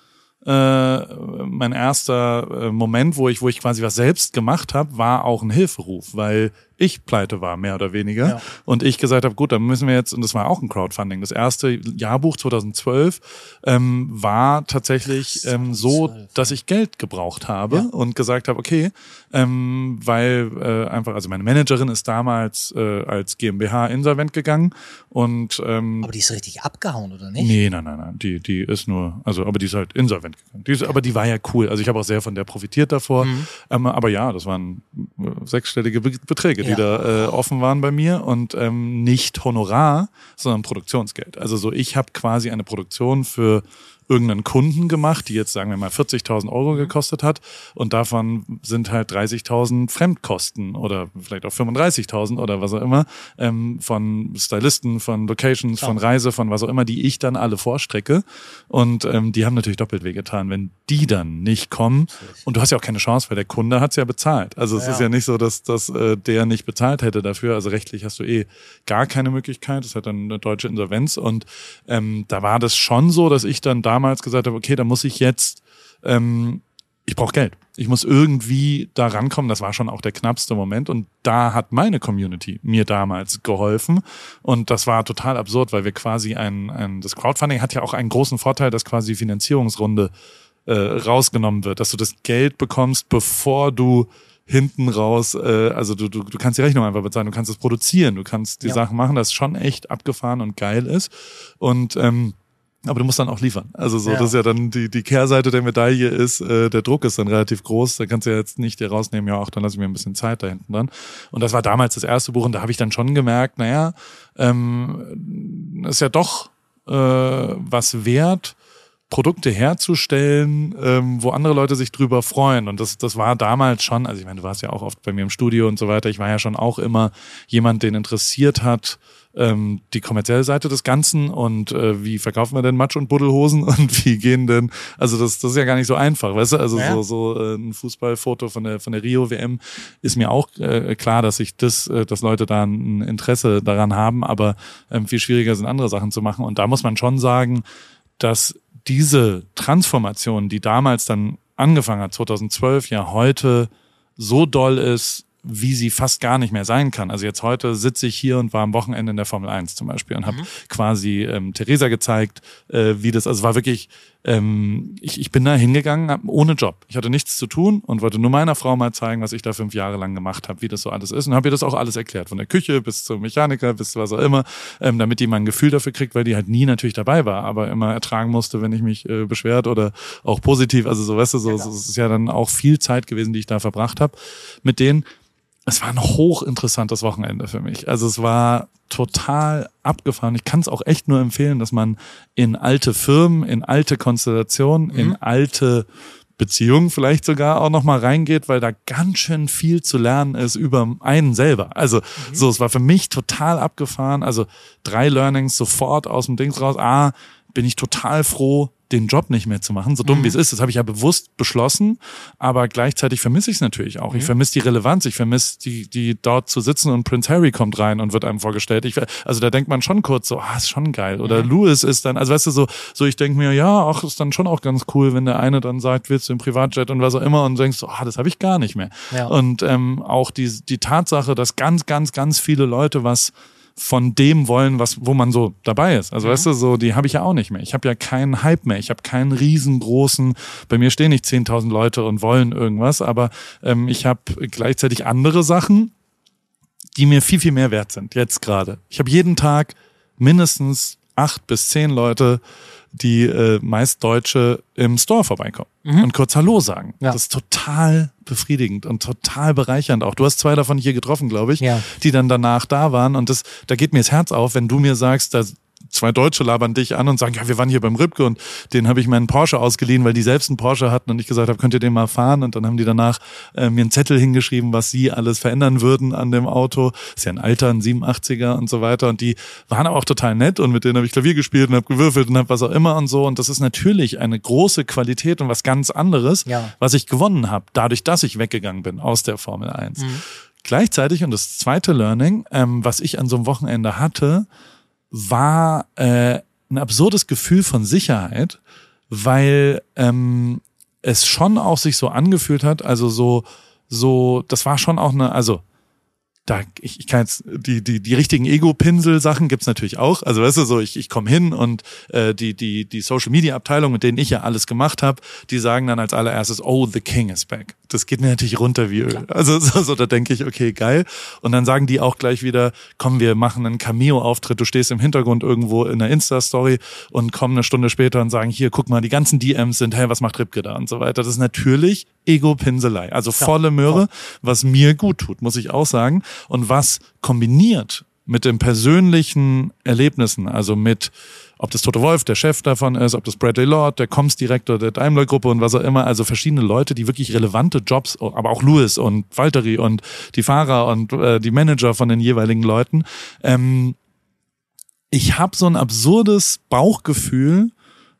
äh, mein erster äh, Moment, wo ich, wo ich quasi was selbst gemacht habe, war auch ein Hilferuf, weil ich pleite war, mehr oder weniger. Ja. Und ich gesagt habe, gut, dann müssen wir jetzt, und das war auch ein Crowdfunding. Das erste Jahrbuch 2012 ähm, war tatsächlich ähm, so, dass ich Geld gebraucht habe ja. und gesagt habe, okay, ähm, weil äh, einfach, also meine Managerin ist damals äh, als GmbH insolvent gegangen und ähm, Aber die ist richtig abgehauen, oder nicht? Nee, nein, nein, nein. Die, die ist nur, also, aber die ist halt insolvent gegangen. Die ist, ja. Aber die war ja cool. Also ich habe auch sehr von der profitiert davor. Mhm. Ähm, aber ja, das waren äh, sechsstellige Beträge, die da äh, offen waren bei mir und ähm, nicht Honorar, sondern Produktionsgeld. Also so, ich habe quasi eine Produktion für irgendeinen Kunden gemacht, die jetzt sagen wir mal 40.000 Euro mhm. gekostet hat und davon sind halt 30.000 Fremdkosten oder vielleicht auch 35.000 oder was auch immer ähm, von Stylisten, von Locations, von Reise, von was auch immer, die ich dann alle vorstrecke und ähm, die haben natürlich doppelt wehgetan, wenn die dann nicht kommen und du hast ja auch keine Chance, weil der Kunde hat's ja bezahlt. Also es ja. ist ja nicht so, dass, dass äh, der nicht bezahlt hätte dafür. Also rechtlich hast du eh gar keine Möglichkeit. Das hat dann eine deutsche Insolvenz und ähm, da war das schon so, dass ich dann damals damals gesagt habe, okay, da muss ich jetzt, ähm, ich brauche Geld. Ich muss irgendwie da rankommen. Das war schon auch der knappste Moment. Und da hat meine Community mir damals geholfen. Und das war total absurd, weil wir quasi ein, ein das Crowdfunding hat ja auch einen großen Vorteil, dass quasi Finanzierungsrunde äh, rausgenommen wird, dass du das Geld bekommst, bevor du hinten raus, äh, also du, du, du kannst die Rechnung einfach bezahlen, du kannst es produzieren, du kannst die ja. Sachen machen, das schon echt abgefahren und geil ist. Und ähm, aber du musst dann auch liefern. Also so, ja. das ist ja dann die, die Kehrseite der Medaille ist, äh, der Druck ist dann relativ groß. Da kannst du ja jetzt nicht dir rausnehmen, ja, auch dann lasse ich mir ein bisschen Zeit da hinten dran. Und das war damals das erste Buch und da habe ich dann schon gemerkt, naja, ähm, ist ja doch äh, was wert, Produkte herzustellen, ähm, wo andere Leute sich drüber freuen. Und das, das war damals schon, also ich meine, du warst ja auch oft bei mir im Studio und so weiter. Ich war ja schon auch immer jemand, den interessiert hat, ähm, die kommerzielle Seite des Ganzen und äh, wie verkaufen wir denn Matsch- und Buddelhosen <laughs> und wie gehen denn, also das, das ist ja gar nicht so einfach, weißt du, also ja. so, so äh, ein Fußballfoto von der, von der Rio-WM ist mir auch äh, klar, dass ich das, äh, dass Leute da ein Interesse daran haben, aber ähm, viel schwieriger sind andere Sachen zu machen und da muss man schon sagen, dass diese Transformation, die damals dann angefangen hat, 2012, ja heute so doll ist, wie sie fast gar nicht mehr sein kann. Also jetzt heute sitze ich hier und war am Wochenende in der Formel 1 zum Beispiel und habe mhm. quasi ähm, Theresa gezeigt, äh, wie das, also war wirklich, ähm, ich, ich bin da hingegangen ohne Job. Ich hatte nichts zu tun und wollte nur meiner Frau mal zeigen, was ich da fünf Jahre lang gemacht habe, wie das so alles ist und habe ihr das auch alles erklärt, von der Küche bis zum Mechaniker bis was auch immer, ähm, damit die mal ein Gefühl dafür kriegt, weil die halt nie natürlich dabei war, aber immer ertragen musste, wenn ich mich äh, beschwert oder auch positiv, also so, weißt du, so, genau. so es ist ja dann auch viel Zeit gewesen, die ich da verbracht habe mit denen es war ein hochinteressantes Wochenende für mich. Also es war total abgefahren. Ich kann es auch echt nur empfehlen, dass man in alte Firmen, in alte Konstellationen, mhm. in alte Beziehungen vielleicht sogar auch noch mal reingeht, weil da ganz schön viel zu lernen ist über einen selber. Also mhm. so, es war für mich total abgefahren. Also drei Learnings sofort aus dem Dings raus. Ah, bin ich total froh, den Job nicht mehr zu machen, so dumm mhm. wie es ist. Das habe ich ja bewusst beschlossen, aber gleichzeitig vermisse ich es natürlich auch. Mhm. Ich vermisse die Relevanz, ich vermisse die, die dort zu sitzen und Prince Harry kommt rein und wird einem vorgestellt. Ich, also da denkt man schon kurz so, ah, ist schon geil. Oder mhm. Louis ist dann, also weißt du, so, so ich denke mir, ja, ach, ist dann schon auch ganz cool, wenn der eine dann sagt, willst du im Privatjet und was auch immer und denkst so, ah, das habe ich gar nicht mehr. Ja. Und ähm, auch die, die Tatsache, dass ganz, ganz, ganz viele Leute was von dem wollen, was, wo man so dabei ist. Also mhm. weißt du, so, die habe ich ja auch nicht mehr. Ich habe ja keinen Hype mehr. Ich habe keinen riesengroßen, bei mir stehen nicht 10.000 Leute und wollen irgendwas, aber ähm, ich habe gleichzeitig andere Sachen, die mir viel, viel mehr wert sind, jetzt gerade. Ich habe jeden Tag mindestens acht bis zehn Leute, die äh, meist Deutsche im Store vorbeikommen mhm. und kurz Hallo sagen. Ja. Das ist total befriedigend und total bereichernd auch. Du hast zwei davon hier getroffen, glaube ich, ja. die dann danach da waren und das, da geht mir das Herz auf, wenn du mir sagst, da zwei Deutsche labern dich an und sagen, ja, wir waren hier beim Ripke und den habe ich meinen Porsche ausgeliehen, weil die selbst einen Porsche hatten und ich gesagt habe, könnt ihr den mal fahren? Und dann haben die danach äh, mir einen Zettel hingeschrieben, was sie alles verändern würden an dem Auto. Ist ja ein Alter, ein 87er und so weiter. Und die waren aber auch total nett und mit denen habe ich Klavier gespielt und habe gewürfelt und habe was auch immer und so. Und das ist natürlich eine große Qualität und was ganz anderes, ja. was ich gewonnen habe, dadurch, dass ich weggegangen bin aus der Formel 1. Mhm. Gleichzeitig, und das zweite Learning, ähm, was ich an so einem Wochenende hatte, war äh, ein absurdes Gefühl von Sicherheit, weil ähm, es schon auch sich so angefühlt hat, also so, so, das war schon auch eine, also da, ich, ich kann jetzt, die, die, die richtigen Ego-Pinsel-Sachen gibt's natürlich auch. Also weißt du, so, ich, ich komme hin und äh, die, die, die Social-Media-Abteilung, mit denen ich ja alles gemacht habe, die sagen dann als allererstes, oh, the king is back. Das geht mir natürlich runter wie Öl. Klar. Also <laughs> so, so, da denke ich, okay, geil. Und dann sagen die auch gleich wieder, komm, wir machen einen Cameo-Auftritt, du stehst im Hintergrund irgendwo in einer Insta-Story und kommen eine Stunde später und sagen, hier, guck mal, die ganzen DMs sind, hey, was macht Ripke da und so weiter. Das ist natürlich Ego-Pinselei. Also volle Möhre, was mir gut tut, muss ich auch sagen und was kombiniert mit den persönlichen Erlebnissen, also mit ob das Toto Wolf, der Chef davon ist, ob das Bradley Lord, der Comms-Direktor der Daimler-Gruppe und was auch immer, also verschiedene Leute, die wirklich relevante Jobs, aber auch Louis und Valtteri und die Fahrer und äh, die Manager von den jeweiligen Leuten. Ähm, ich habe so ein absurdes Bauchgefühl,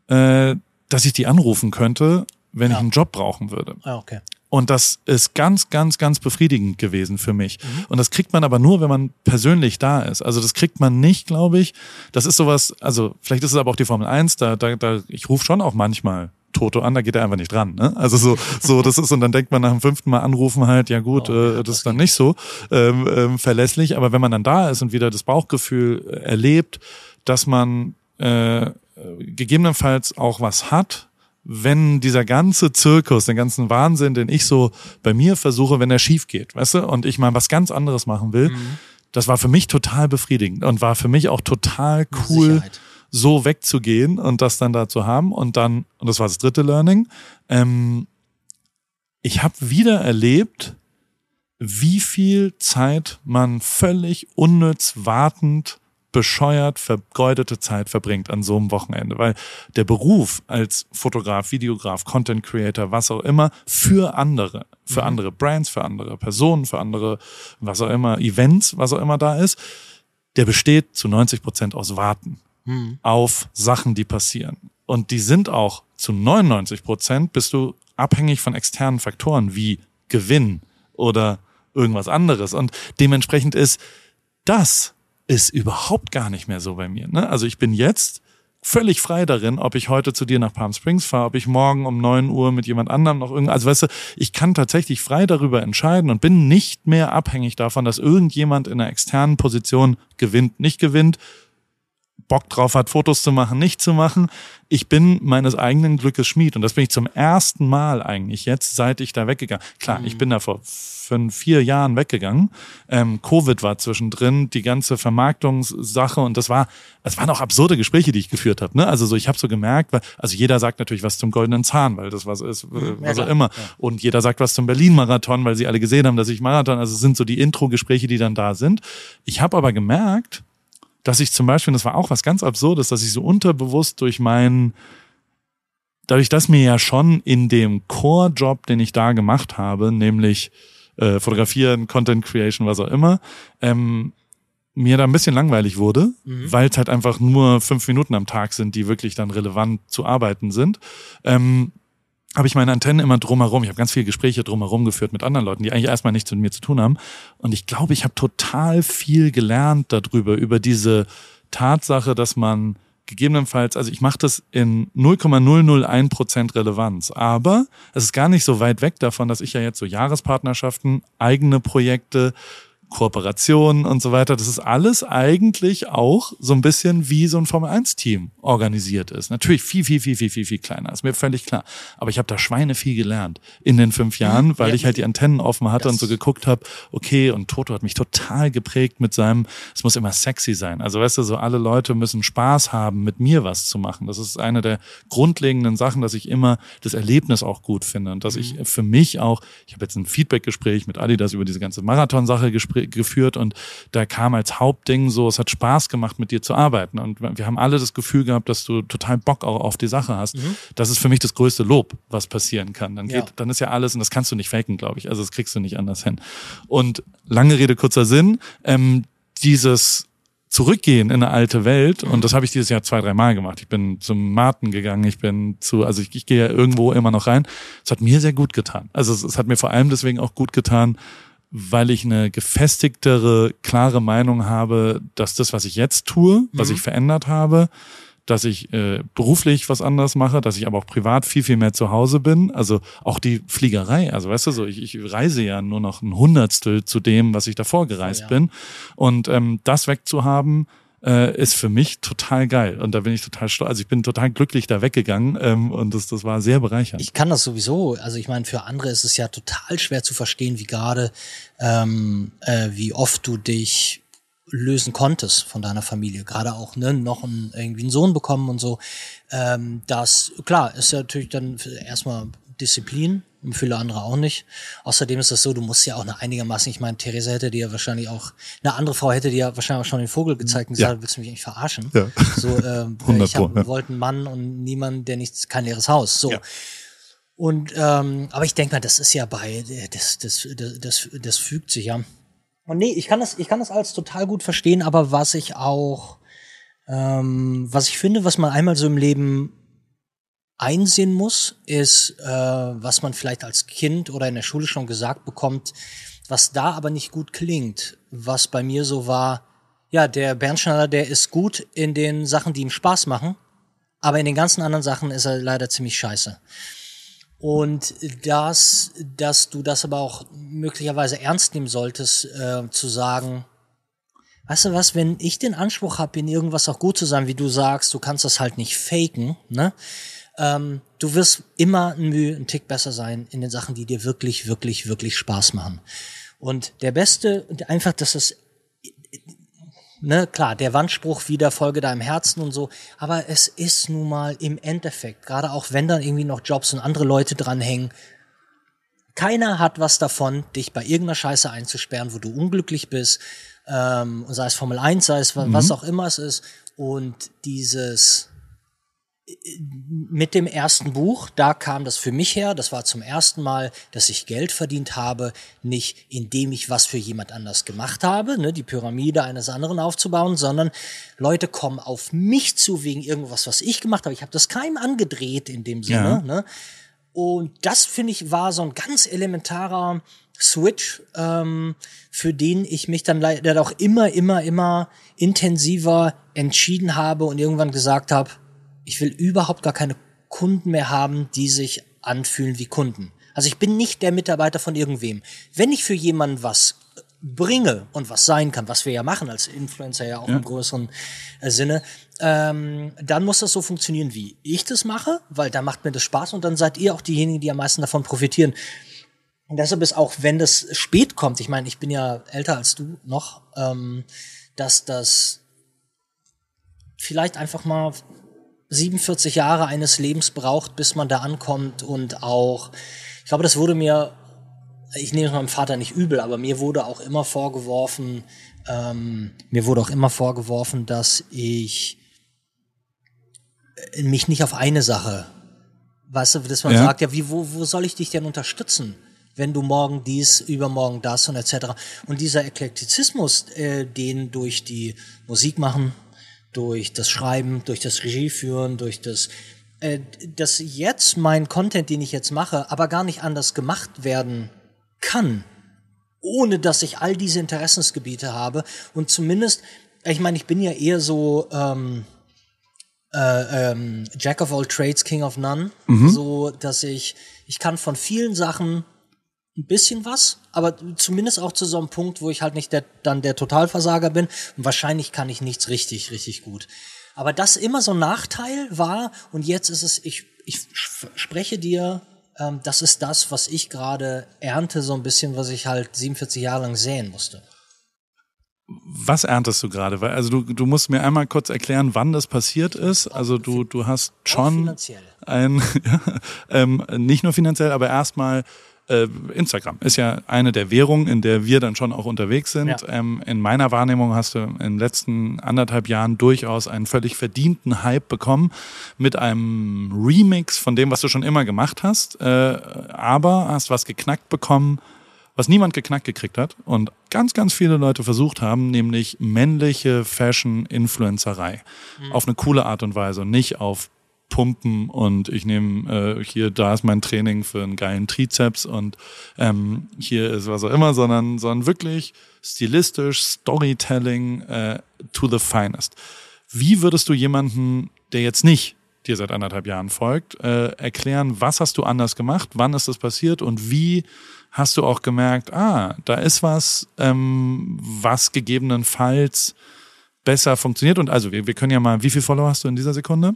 äh, dass ich die anrufen könnte, wenn ja. ich einen Job brauchen würde. Ah, okay. Und das ist ganz, ganz, ganz befriedigend gewesen für mich. Mhm. Und das kriegt man aber nur, wenn man persönlich da ist. Also das kriegt man nicht, glaube ich. Das ist sowas, also vielleicht ist es aber auch die Formel 1, da, da, da ich rufe schon auch manchmal Toto an, da geht er einfach nicht dran. Ne? Also so, so das ist und dann denkt man nach dem fünften Mal anrufen halt, ja gut, oh, äh, das ist dann nicht so ähm, ähm, verlässlich. Aber wenn man dann da ist und wieder das Bauchgefühl äh, erlebt, dass man äh, gegebenenfalls auch was hat, wenn dieser ganze Zirkus, den ganzen Wahnsinn, den ich so bei mir versuche, wenn er schief geht, weißt du, und ich mal was ganz anderes machen will, mhm. das war für mich total befriedigend und war für mich auch total cool, so wegzugehen und das dann da zu haben. Und dann, und das war das dritte Learning, ähm, ich habe wieder erlebt, wie viel Zeit man völlig unnütz wartend bescheuert vergeudete Zeit verbringt an so einem Wochenende, weil der Beruf als Fotograf, Videograf, Content Creator, was auch immer, für andere, für mhm. andere Brands, für andere Personen, für andere, was auch immer, Events, was auch immer da ist, der besteht zu 90 Prozent aus Warten mhm. auf Sachen, die passieren. Und die sind auch zu 99 Prozent bist du abhängig von externen Faktoren wie Gewinn oder irgendwas anderes. Und dementsprechend ist das ist überhaupt gar nicht mehr so bei mir. Ne? Also ich bin jetzt völlig frei darin, ob ich heute zu dir nach Palm Springs fahre, ob ich morgen um neun Uhr mit jemand anderem noch irgend, also weißt du, ich kann tatsächlich frei darüber entscheiden und bin nicht mehr abhängig davon, dass irgendjemand in einer externen Position gewinnt, nicht gewinnt, Bock drauf hat, Fotos zu machen, nicht zu machen. Ich bin meines eigenen Glückes Schmied. Und das bin ich zum ersten Mal eigentlich jetzt, seit ich da weggegangen. Klar, mhm. ich bin da vor fünf, vier Jahren weggegangen. Ähm, Covid war zwischendrin, die ganze Vermarktungssache und das war, es waren auch absurde Gespräche, die ich geführt habe. Ne? Also so, ich habe so gemerkt, weil, also jeder sagt natürlich was zum Goldenen Zahn, weil das was ist, äh, was auch immer. Ja. Und jeder sagt was zum Berlin-Marathon, weil sie alle gesehen haben, dass ich Marathon, also es sind so die Intro-Gespräche, die dann da sind. Ich habe aber gemerkt, dass ich zum Beispiel, das war auch was ganz Absurdes, dass ich so unterbewusst durch meinen, dadurch, dass mir ja schon in dem Core-Job, den ich da gemacht habe, nämlich äh, Fotografieren, Content Creation, was auch immer, ähm, mir da ein bisschen langweilig wurde, mhm. weil es halt einfach nur fünf Minuten am Tag sind, die wirklich dann relevant zu arbeiten sind. Ähm, habe ich meine Antennen immer drumherum. Ich habe ganz viele Gespräche drumherum geführt mit anderen Leuten, die eigentlich erstmal nichts mit mir zu tun haben. Und ich glaube, ich habe total viel gelernt darüber, über diese Tatsache, dass man gegebenenfalls, also ich mache das in 0,001 Prozent Relevanz, aber es ist gar nicht so weit weg davon, dass ich ja jetzt so Jahrespartnerschaften, eigene Projekte, Kooperationen und so weiter. Das ist alles eigentlich auch so ein bisschen wie so ein Formel-1-Team organisiert ist. Natürlich viel, viel, viel, viel, viel, viel kleiner. Ist mir völlig klar. Aber ich habe da Schweine viel gelernt in den fünf Jahren, weil ja, ich halt die Antennen offen hatte und so geguckt habe, okay, und Toto hat mich total geprägt mit seinem, es muss immer sexy sein. Also weißt du, so alle Leute müssen Spaß haben, mit mir was zu machen. Das ist eine der grundlegenden Sachen, dass ich immer das Erlebnis auch gut finde und dass ich mhm. für mich auch, ich habe jetzt ein Feedback-Gespräch mit Adidas über diese ganze Marathon-Sache gespräch geführt und da kam als Hauptding so, es hat Spaß gemacht, mit dir zu arbeiten. Und wir haben alle das Gefühl gehabt, dass du total Bock auch auf die Sache hast. Mhm. Das ist für mich das größte Lob, was passieren kann. Dann geht, ja. dann ist ja alles, und das kannst du nicht faken, glaube ich. Also das kriegst du nicht anders hin. Und lange Rede, kurzer Sinn, ähm, dieses zurückgehen in eine alte Welt und das habe ich dieses Jahr zwei, drei Mal gemacht. Ich bin zum Martin gegangen, ich bin zu, also ich, ich gehe ja irgendwo immer noch rein. Es hat mir sehr gut getan. Also es, es hat mir vor allem deswegen auch gut getan, weil ich eine gefestigtere, klare Meinung habe, dass das, was ich jetzt tue, was mhm. ich verändert habe, dass ich äh, beruflich was anderes mache, dass ich aber auch privat viel, viel mehr zu Hause bin. Also auch die Fliegerei, also weißt du so, ich, ich reise ja nur noch ein Hundertstel zu dem, was ich davor gereist oh, ja. bin. Und ähm, das wegzuhaben, äh, ist für mich total geil. Und da bin ich total stolz. Also ich bin total glücklich da weggegangen ähm, und das, das war sehr bereichernd. Ich kann das sowieso. Also ich meine, für andere ist es ja total schwer zu verstehen, wie gerade, ähm, äh, wie oft du dich lösen konntest von deiner Familie. Gerade auch ne, noch ein, irgendwie einen Sohn bekommen und so. Ähm, das, klar, ist ja natürlich dann erstmal Disziplin, viele andere auch nicht. Außerdem ist es so, du musst ja auch eine einigermaßen, ich meine, Theresa hätte dir ja wahrscheinlich auch, eine andere Frau hätte dir ja wahrscheinlich auch schon den Vogel gezeigt und gesagt, ja. willst du mich eigentlich verarschen? Ja. So, ähm, <laughs> ich hab, ja. wollte einen Mann und niemand, der nichts, kein leeres Haus. So. Ja. Und ähm, aber ich denke mal, das ist ja bei, das, das, das, das, das fügt sich ja. Und nee, ich kann das, ich kann das alles total gut verstehen, aber was ich auch, ähm, was ich finde, was man einmal so im Leben einsehen muss, ist, äh, was man vielleicht als Kind oder in der Schule schon gesagt bekommt, was da aber nicht gut klingt. Was bei mir so war, ja, der Bernschneider, der ist gut in den Sachen, die ihm Spaß machen, aber in den ganzen anderen Sachen ist er leider ziemlich scheiße. Und das, dass du das aber auch möglicherweise ernst nehmen solltest, äh, zu sagen, weißt du was, wenn ich den Anspruch habe, in irgendwas auch gut zu sein, wie du sagst, du kannst das halt nicht faken, ne? Ähm, du wirst immer ein Mühe, ein Tick besser sein in den Sachen, die dir wirklich, wirklich, wirklich Spaß machen. Und der beste, einfach, dass es, ne, klar, der Wandspruch wieder Folge deinem Herzen und so, aber es ist nun mal im Endeffekt, gerade auch wenn dann irgendwie noch Jobs und andere Leute dranhängen, keiner hat was davon, dich bei irgendeiner Scheiße einzusperren, wo du unglücklich bist, ähm, sei es Formel 1, sei es was mhm. auch immer es ist. Und dieses, mit dem ersten Buch, da kam das für mich her. Das war zum ersten Mal, dass ich Geld verdient habe, nicht indem ich was für jemand anders gemacht habe, ne, die Pyramide eines anderen aufzubauen, sondern Leute kommen auf mich zu wegen irgendwas, was ich gemacht habe. Ich habe das keinem angedreht in dem Sinne. Ja. Ne? Und das finde ich war so ein ganz elementarer Switch, ähm, für den ich mich dann leider auch immer, immer, immer intensiver entschieden habe und irgendwann gesagt habe, ich will überhaupt gar keine Kunden mehr haben, die sich anfühlen wie Kunden. Also ich bin nicht der Mitarbeiter von irgendwem. Wenn ich für jemanden was bringe und was sein kann, was wir ja machen als Influencer ja auch ja. im größeren äh, Sinne, ähm, dann muss das so funktionieren, wie ich das mache, weil da macht mir das Spaß und dann seid ihr auch diejenigen, die am meisten davon profitieren. Und deshalb ist auch, wenn das spät kommt, ich meine, ich bin ja älter als du noch, ähm, dass das vielleicht einfach mal 47 Jahre eines Lebens braucht, bis man da ankommt und auch, ich glaube, das wurde mir, ich nehme es meinem Vater nicht übel, aber mir wurde auch immer vorgeworfen, ähm, mir wurde auch immer vorgeworfen, dass ich äh, mich nicht auf eine Sache, weißt du, dass man ja. sagt, ja, wie, wo, wo soll ich dich denn unterstützen? wenn du morgen dies, übermorgen das und etc. Und dieser Eklektizismus, äh, den durch die Musik machen, durch das Schreiben, durch das Regieführen, durch das, äh, dass jetzt mein Content, den ich jetzt mache, aber gar nicht anders gemacht werden kann, ohne dass ich all diese Interessensgebiete habe und zumindest, ich meine, ich bin ja eher so ähm, äh, ähm, Jack of all trades, King of none, mhm. so dass ich ich kann von vielen Sachen ein bisschen was, aber zumindest auch zu so einem Punkt, wo ich halt nicht der, dann der Totalversager bin. Und wahrscheinlich kann ich nichts richtig, richtig gut. Aber das immer so ein Nachteil war und jetzt ist es, ich, ich spreche dir, ähm, das ist das, was ich gerade ernte, so ein bisschen, was ich halt 47 Jahre lang säen musste. Was erntest du gerade? Also du, du musst mir einmal kurz erklären, wann das passiert ist. Also du, du hast schon ein, ja, <laughs> ähm, nicht nur finanziell, aber erstmal äh, Instagram ist ja eine der Währungen, in der wir dann schon auch unterwegs sind. Ja. Ähm, in meiner Wahrnehmung hast du in den letzten anderthalb Jahren durchaus einen völlig verdienten Hype bekommen mit einem Remix von dem, was du schon immer gemacht hast, äh, aber hast was geknackt bekommen, was niemand geknackt gekriegt hat und ganz, ganz viele Leute versucht haben, nämlich männliche Fashion-Influencerei. Mhm. Auf eine coole Art und Weise, nicht auf pumpen und ich nehme äh, hier, da ist mein Training für einen geilen Trizeps und ähm, hier ist was auch immer, sondern, sondern wirklich stilistisch, Storytelling äh, to the finest. Wie würdest du jemanden, der jetzt nicht dir seit anderthalb Jahren folgt, äh, erklären, was hast du anders gemacht, wann ist das passiert und wie hast du auch gemerkt, ah, da ist was, ähm, was gegebenenfalls besser funktioniert. Und also, wir, wir können ja mal, wie viele Follower hast du in dieser Sekunde?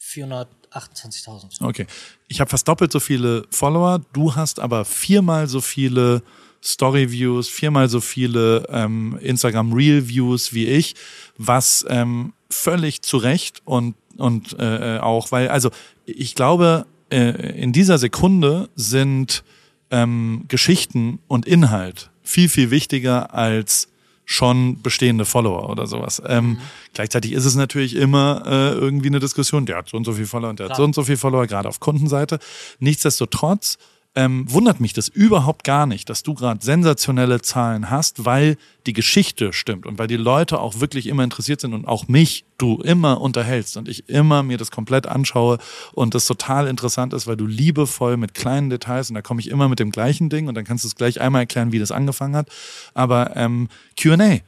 428.000. Okay. Ich habe fast doppelt so viele Follower, du hast aber viermal so viele Story-Views, viermal so viele ähm, Instagram-Reel-Views wie ich, was ähm, völlig zu Recht und, und äh, auch, weil, also ich glaube, äh, in dieser Sekunde sind ähm, Geschichten und Inhalt viel, viel wichtiger als schon bestehende Follower oder sowas. Ähm, mhm. Gleichzeitig ist es natürlich immer äh, irgendwie eine Diskussion, der hat so und so viel Follower und der Klar. hat so und so viel Follower, gerade auf Kundenseite. Nichtsdestotrotz ähm, wundert mich das überhaupt gar nicht, dass du gerade sensationelle Zahlen hast, weil die Geschichte stimmt und weil die Leute auch wirklich immer interessiert sind und auch mich du immer unterhältst und ich immer mir das komplett anschaue und das total interessant ist, weil du liebevoll mit kleinen Details und da komme ich immer mit dem gleichen Ding und dann kannst du es gleich einmal erklären, wie das angefangen hat. Aber ähm, Q&A,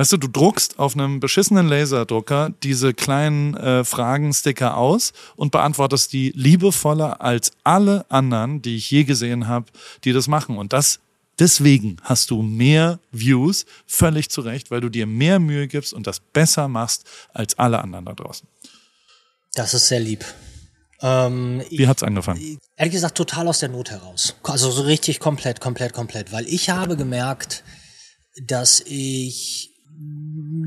Weißt du, du druckst auf einem beschissenen Laserdrucker diese kleinen äh, Fragensticker aus und beantwortest die liebevoller als alle anderen, die ich je gesehen habe, die das machen. Und das deswegen hast du mehr Views, völlig zu Recht, weil du dir mehr Mühe gibst und das besser machst als alle anderen da draußen. Das ist sehr lieb. Ähm, Wie hat's angefangen? Ehrlich gesagt, total aus der Not heraus. Also so richtig komplett, komplett, komplett. Weil ich habe gemerkt, dass ich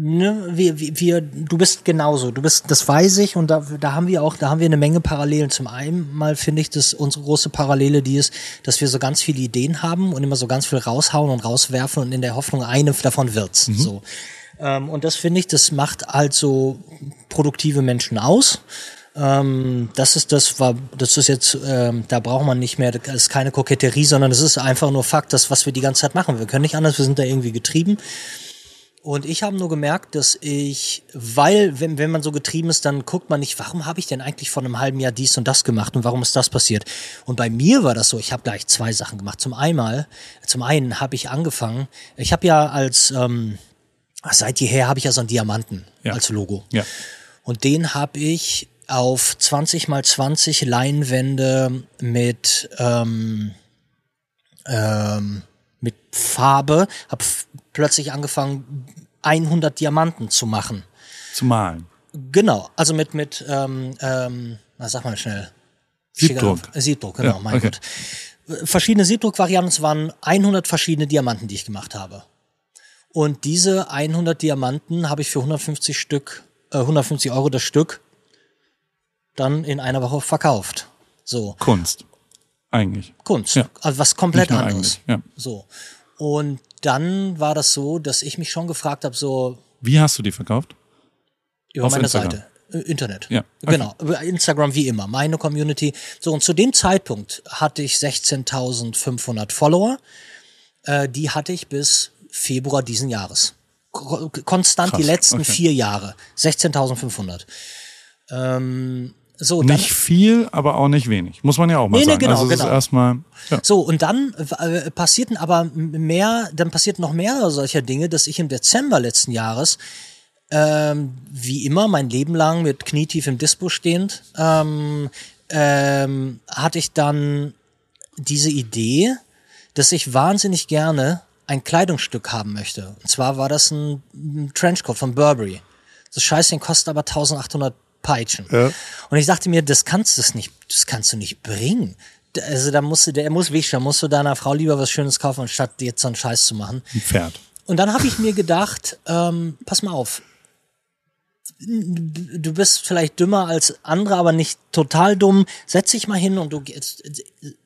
ne, wir, wir, du bist genauso. Du bist, das weiß ich und da, da haben wir auch, da haben wir eine Menge Parallelen. Zum einen mal finde ich, dass unsere große Parallele die ist, dass wir so ganz viele Ideen haben und immer so ganz viel raushauen und rauswerfen und in der Hoffnung, eine davon wird's. Mhm. So. Ähm, und das finde ich, das macht halt so produktive Menschen aus. Ähm, das ist das war, das ist jetzt, ähm, da braucht man nicht mehr, das ist keine Koketterie, sondern es ist einfach nur Fakt, das, was wir die ganze Zeit machen. Wir können nicht anders, wir sind da irgendwie getrieben. Und ich habe nur gemerkt, dass ich, weil, wenn, wenn man so getrieben ist, dann guckt man nicht, warum habe ich denn eigentlich vor einem halben Jahr dies und das gemacht und warum ist das passiert? Und bei mir war das so, ich habe gleich zwei Sachen gemacht. Zum einmal, zum einen habe ich angefangen, ich habe ja als, ähm, seit jeher habe ich ja so einen Diamanten ja. als Logo. Ja. Und den habe ich auf 20 mal 20 Leinwände mit, ähm, ähm, mit Farbe, habe plötzlich angefangen, 100 Diamanten zu machen. Zu malen. Genau, also mit, mit ähm, ähm, na, sag mal schnell. Siebdruck. Siebdruck, genau, ja, mein okay. Gott. Verschiedene Siebdruckvarianten, es waren 100 verschiedene Diamanten, die ich gemacht habe. Und diese 100 Diamanten habe ich für 150 Stück, äh, 150 Euro das Stück dann in einer Woche verkauft. So. Kunst. Eigentlich. Kunst. Ja. Also was komplett anderes. Ja. So. Und dann war das so, dass ich mich schon gefragt habe, so. Wie hast du die verkauft? Über Auf meine Instagram. Seite. Internet. Ja. Okay. Genau. Instagram wie immer. Meine Community. So, und zu dem Zeitpunkt hatte ich 16.500 Follower. Äh, die hatte ich bis Februar diesen Jahres. Konstant Krass. die letzten okay. vier Jahre. 16.500. Ähm, so, dann, nicht viel, aber auch nicht wenig. Muss man ja auch mal nee, sagen. Nee, genau, also genau. erstmal. Ja. So, und dann äh, passierten aber mehr, dann passierten noch mehrere solcher Dinge, dass ich im Dezember letzten Jahres ähm, wie immer mein Leben lang mit knietief im Dispo stehend, ähm, ähm, hatte ich dann diese Idee, dass ich wahnsinnig gerne ein Kleidungsstück haben möchte. Und zwar war das ein, ein Trenchcoat von Burberry. Das Scheißding kostet aber 1800 peitschen. Ja. Und ich dachte mir, das kannst du nicht, das kannst du nicht bringen. Also da musst du, der muss wichtig, da musst du deiner Frau lieber was Schönes kaufen, anstatt jetzt so einen Scheiß zu machen. Ein Pferd. Und dann habe ich mir gedacht, ähm, pass mal auf, du bist vielleicht dümmer als andere, aber nicht total dumm. Setz dich mal hin und du gehst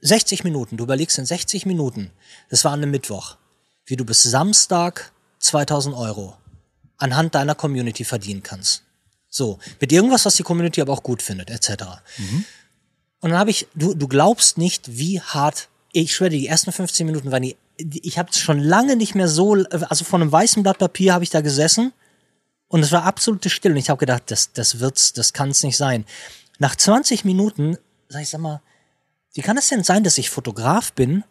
60 Minuten, du überlegst in 60 Minuten, das war an einem Mittwoch, wie du bis Samstag 2000 Euro anhand deiner Community verdienen kannst. So, mit irgendwas, was die Community aber auch gut findet, etc. Mhm. Und dann habe ich, du, du glaubst nicht, wie hart, ich schwöre, die ersten 15 Minuten waren die, ich habe schon lange nicht mehr so, also von einem weißen Blatt Papier habe ich da gesessen und es war absolute Stille und ich habe gedacht, das, das wird's, das kann es nicht sein. Nach 20 Minuten, sag ich, sag mal, wie kann es denn sein, dass ich Fotograf bin,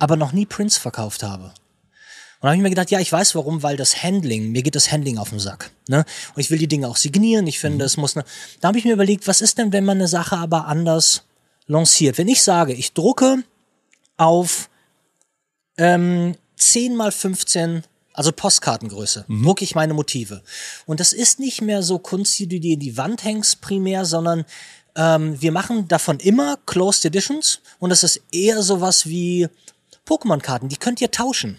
aber noch nie Prints verkauft habe? Dann habe ich mir gedacht, ja, ich weiß warum, weil das Handling, mir geht das Handling auf den Sack. Ne? Und ich will die Dinge auch signieren, ich finde, es muss ne. Da habe ich mir überlegt, was ist denn, wenn man eine Sache aber anders lanciert? Wenn ich sage, ich drucke auf ähm, 10 mal 15 also Postkartengröße, mhm. drucke ich meine Motive. Und das ist nicht mehr so Kunst, die du dir in die Wand hängst primär, sondern ähm, wir machen davon immer Closed Editions und das ist eher sowas wie Pokémon-Karten, die könnt ihr tauschen.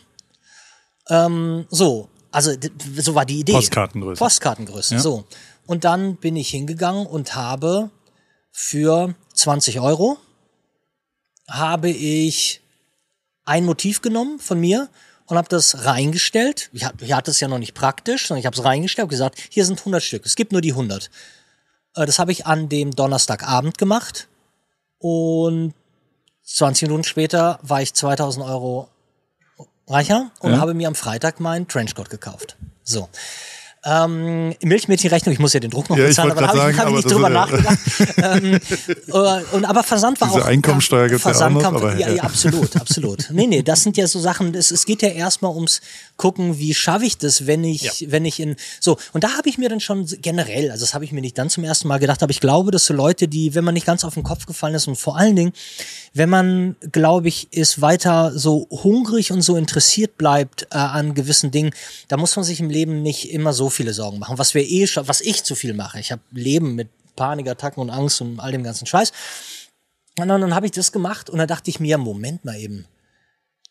Ähm, so, also so war die Idee. Postkartengröße. Postkartengröße, ja. so. Und dann bin ich hingegangen und habe für 20 Euro habe ich ein Motiv genommen von mir und habe das reingestellt. Ich, ich hatte es ja noch nicht praktisch, sondern ich habe es reingestellt und gesagt, hier sind 100 Stück. Es gibt nur die 100. Äh, das habe ich an dem Donnerstagabend gemacht und 20 Minuten später war ich 2000 Euro reicher und ja. habe mir am Freitag meinen Trenchcoat gekauft. So. Ähm, Milchmädchenrechnung, ich muss ja den Druck noch ja, bezahlen, aber da habe ich, hab ich nicht drüber nachgedacht. ähm, <laughs> äh, und, aber Versand war Diese auch. Einkommensteuer gibt's Versand ja auch noch, kam, ja, ja, absolut, absolut. Nee, nee, das sind ja so Sachen, es, es geht ja erstmal ums gucken, wie schaffe ich das, wenn ich, ja. wenn ich in. So, und da habe ich mir dann schon generell, also das habe ich mir nicht dann zum ersten Mal gedacht, aber ich glaube, dass so Leute, die, wenn man nicht ganz auf den Kopf gefallen ist und vor allen Dingen, wenn man, glaube ich, ist weiter so hungrig und so interessiert bleibt äh, an gewissen Dingen, da muss man sich im Leben nicht immer so viele Sorgen machen. Was wir eh schon, was ich zu viel mache. Ich habe Leben mit Panikattacken und Angst und all dem ganzen Scheiß. Und dann, dann habe ich das gemacht und dann dachte ich mir, Moment mal eben,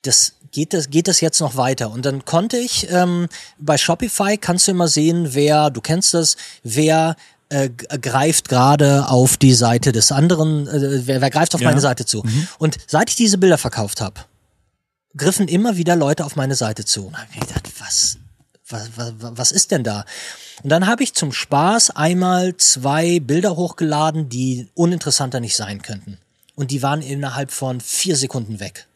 das geht das geht das jetzt noch weiter und dann konnte ich ähm, bei Shopify kannst du immer sehen wer du kennst das wer äh, greift gerade auf die Seite des anderen, äh, wer, wer greift auf ja. meine Seite zu. Mhm. Und seit ich diese Bilder verkauft habe, griffen immer wieder Leute auf meine Seite zu. Und habe ich gedacht, was, was, was, was ist denn da? Und dann habe ich zum Spaß einmal zwei Bilder hochgeladen, die uninteressanter nicht sein könnten. Und die waren innerhalb von vier Sekunden weg.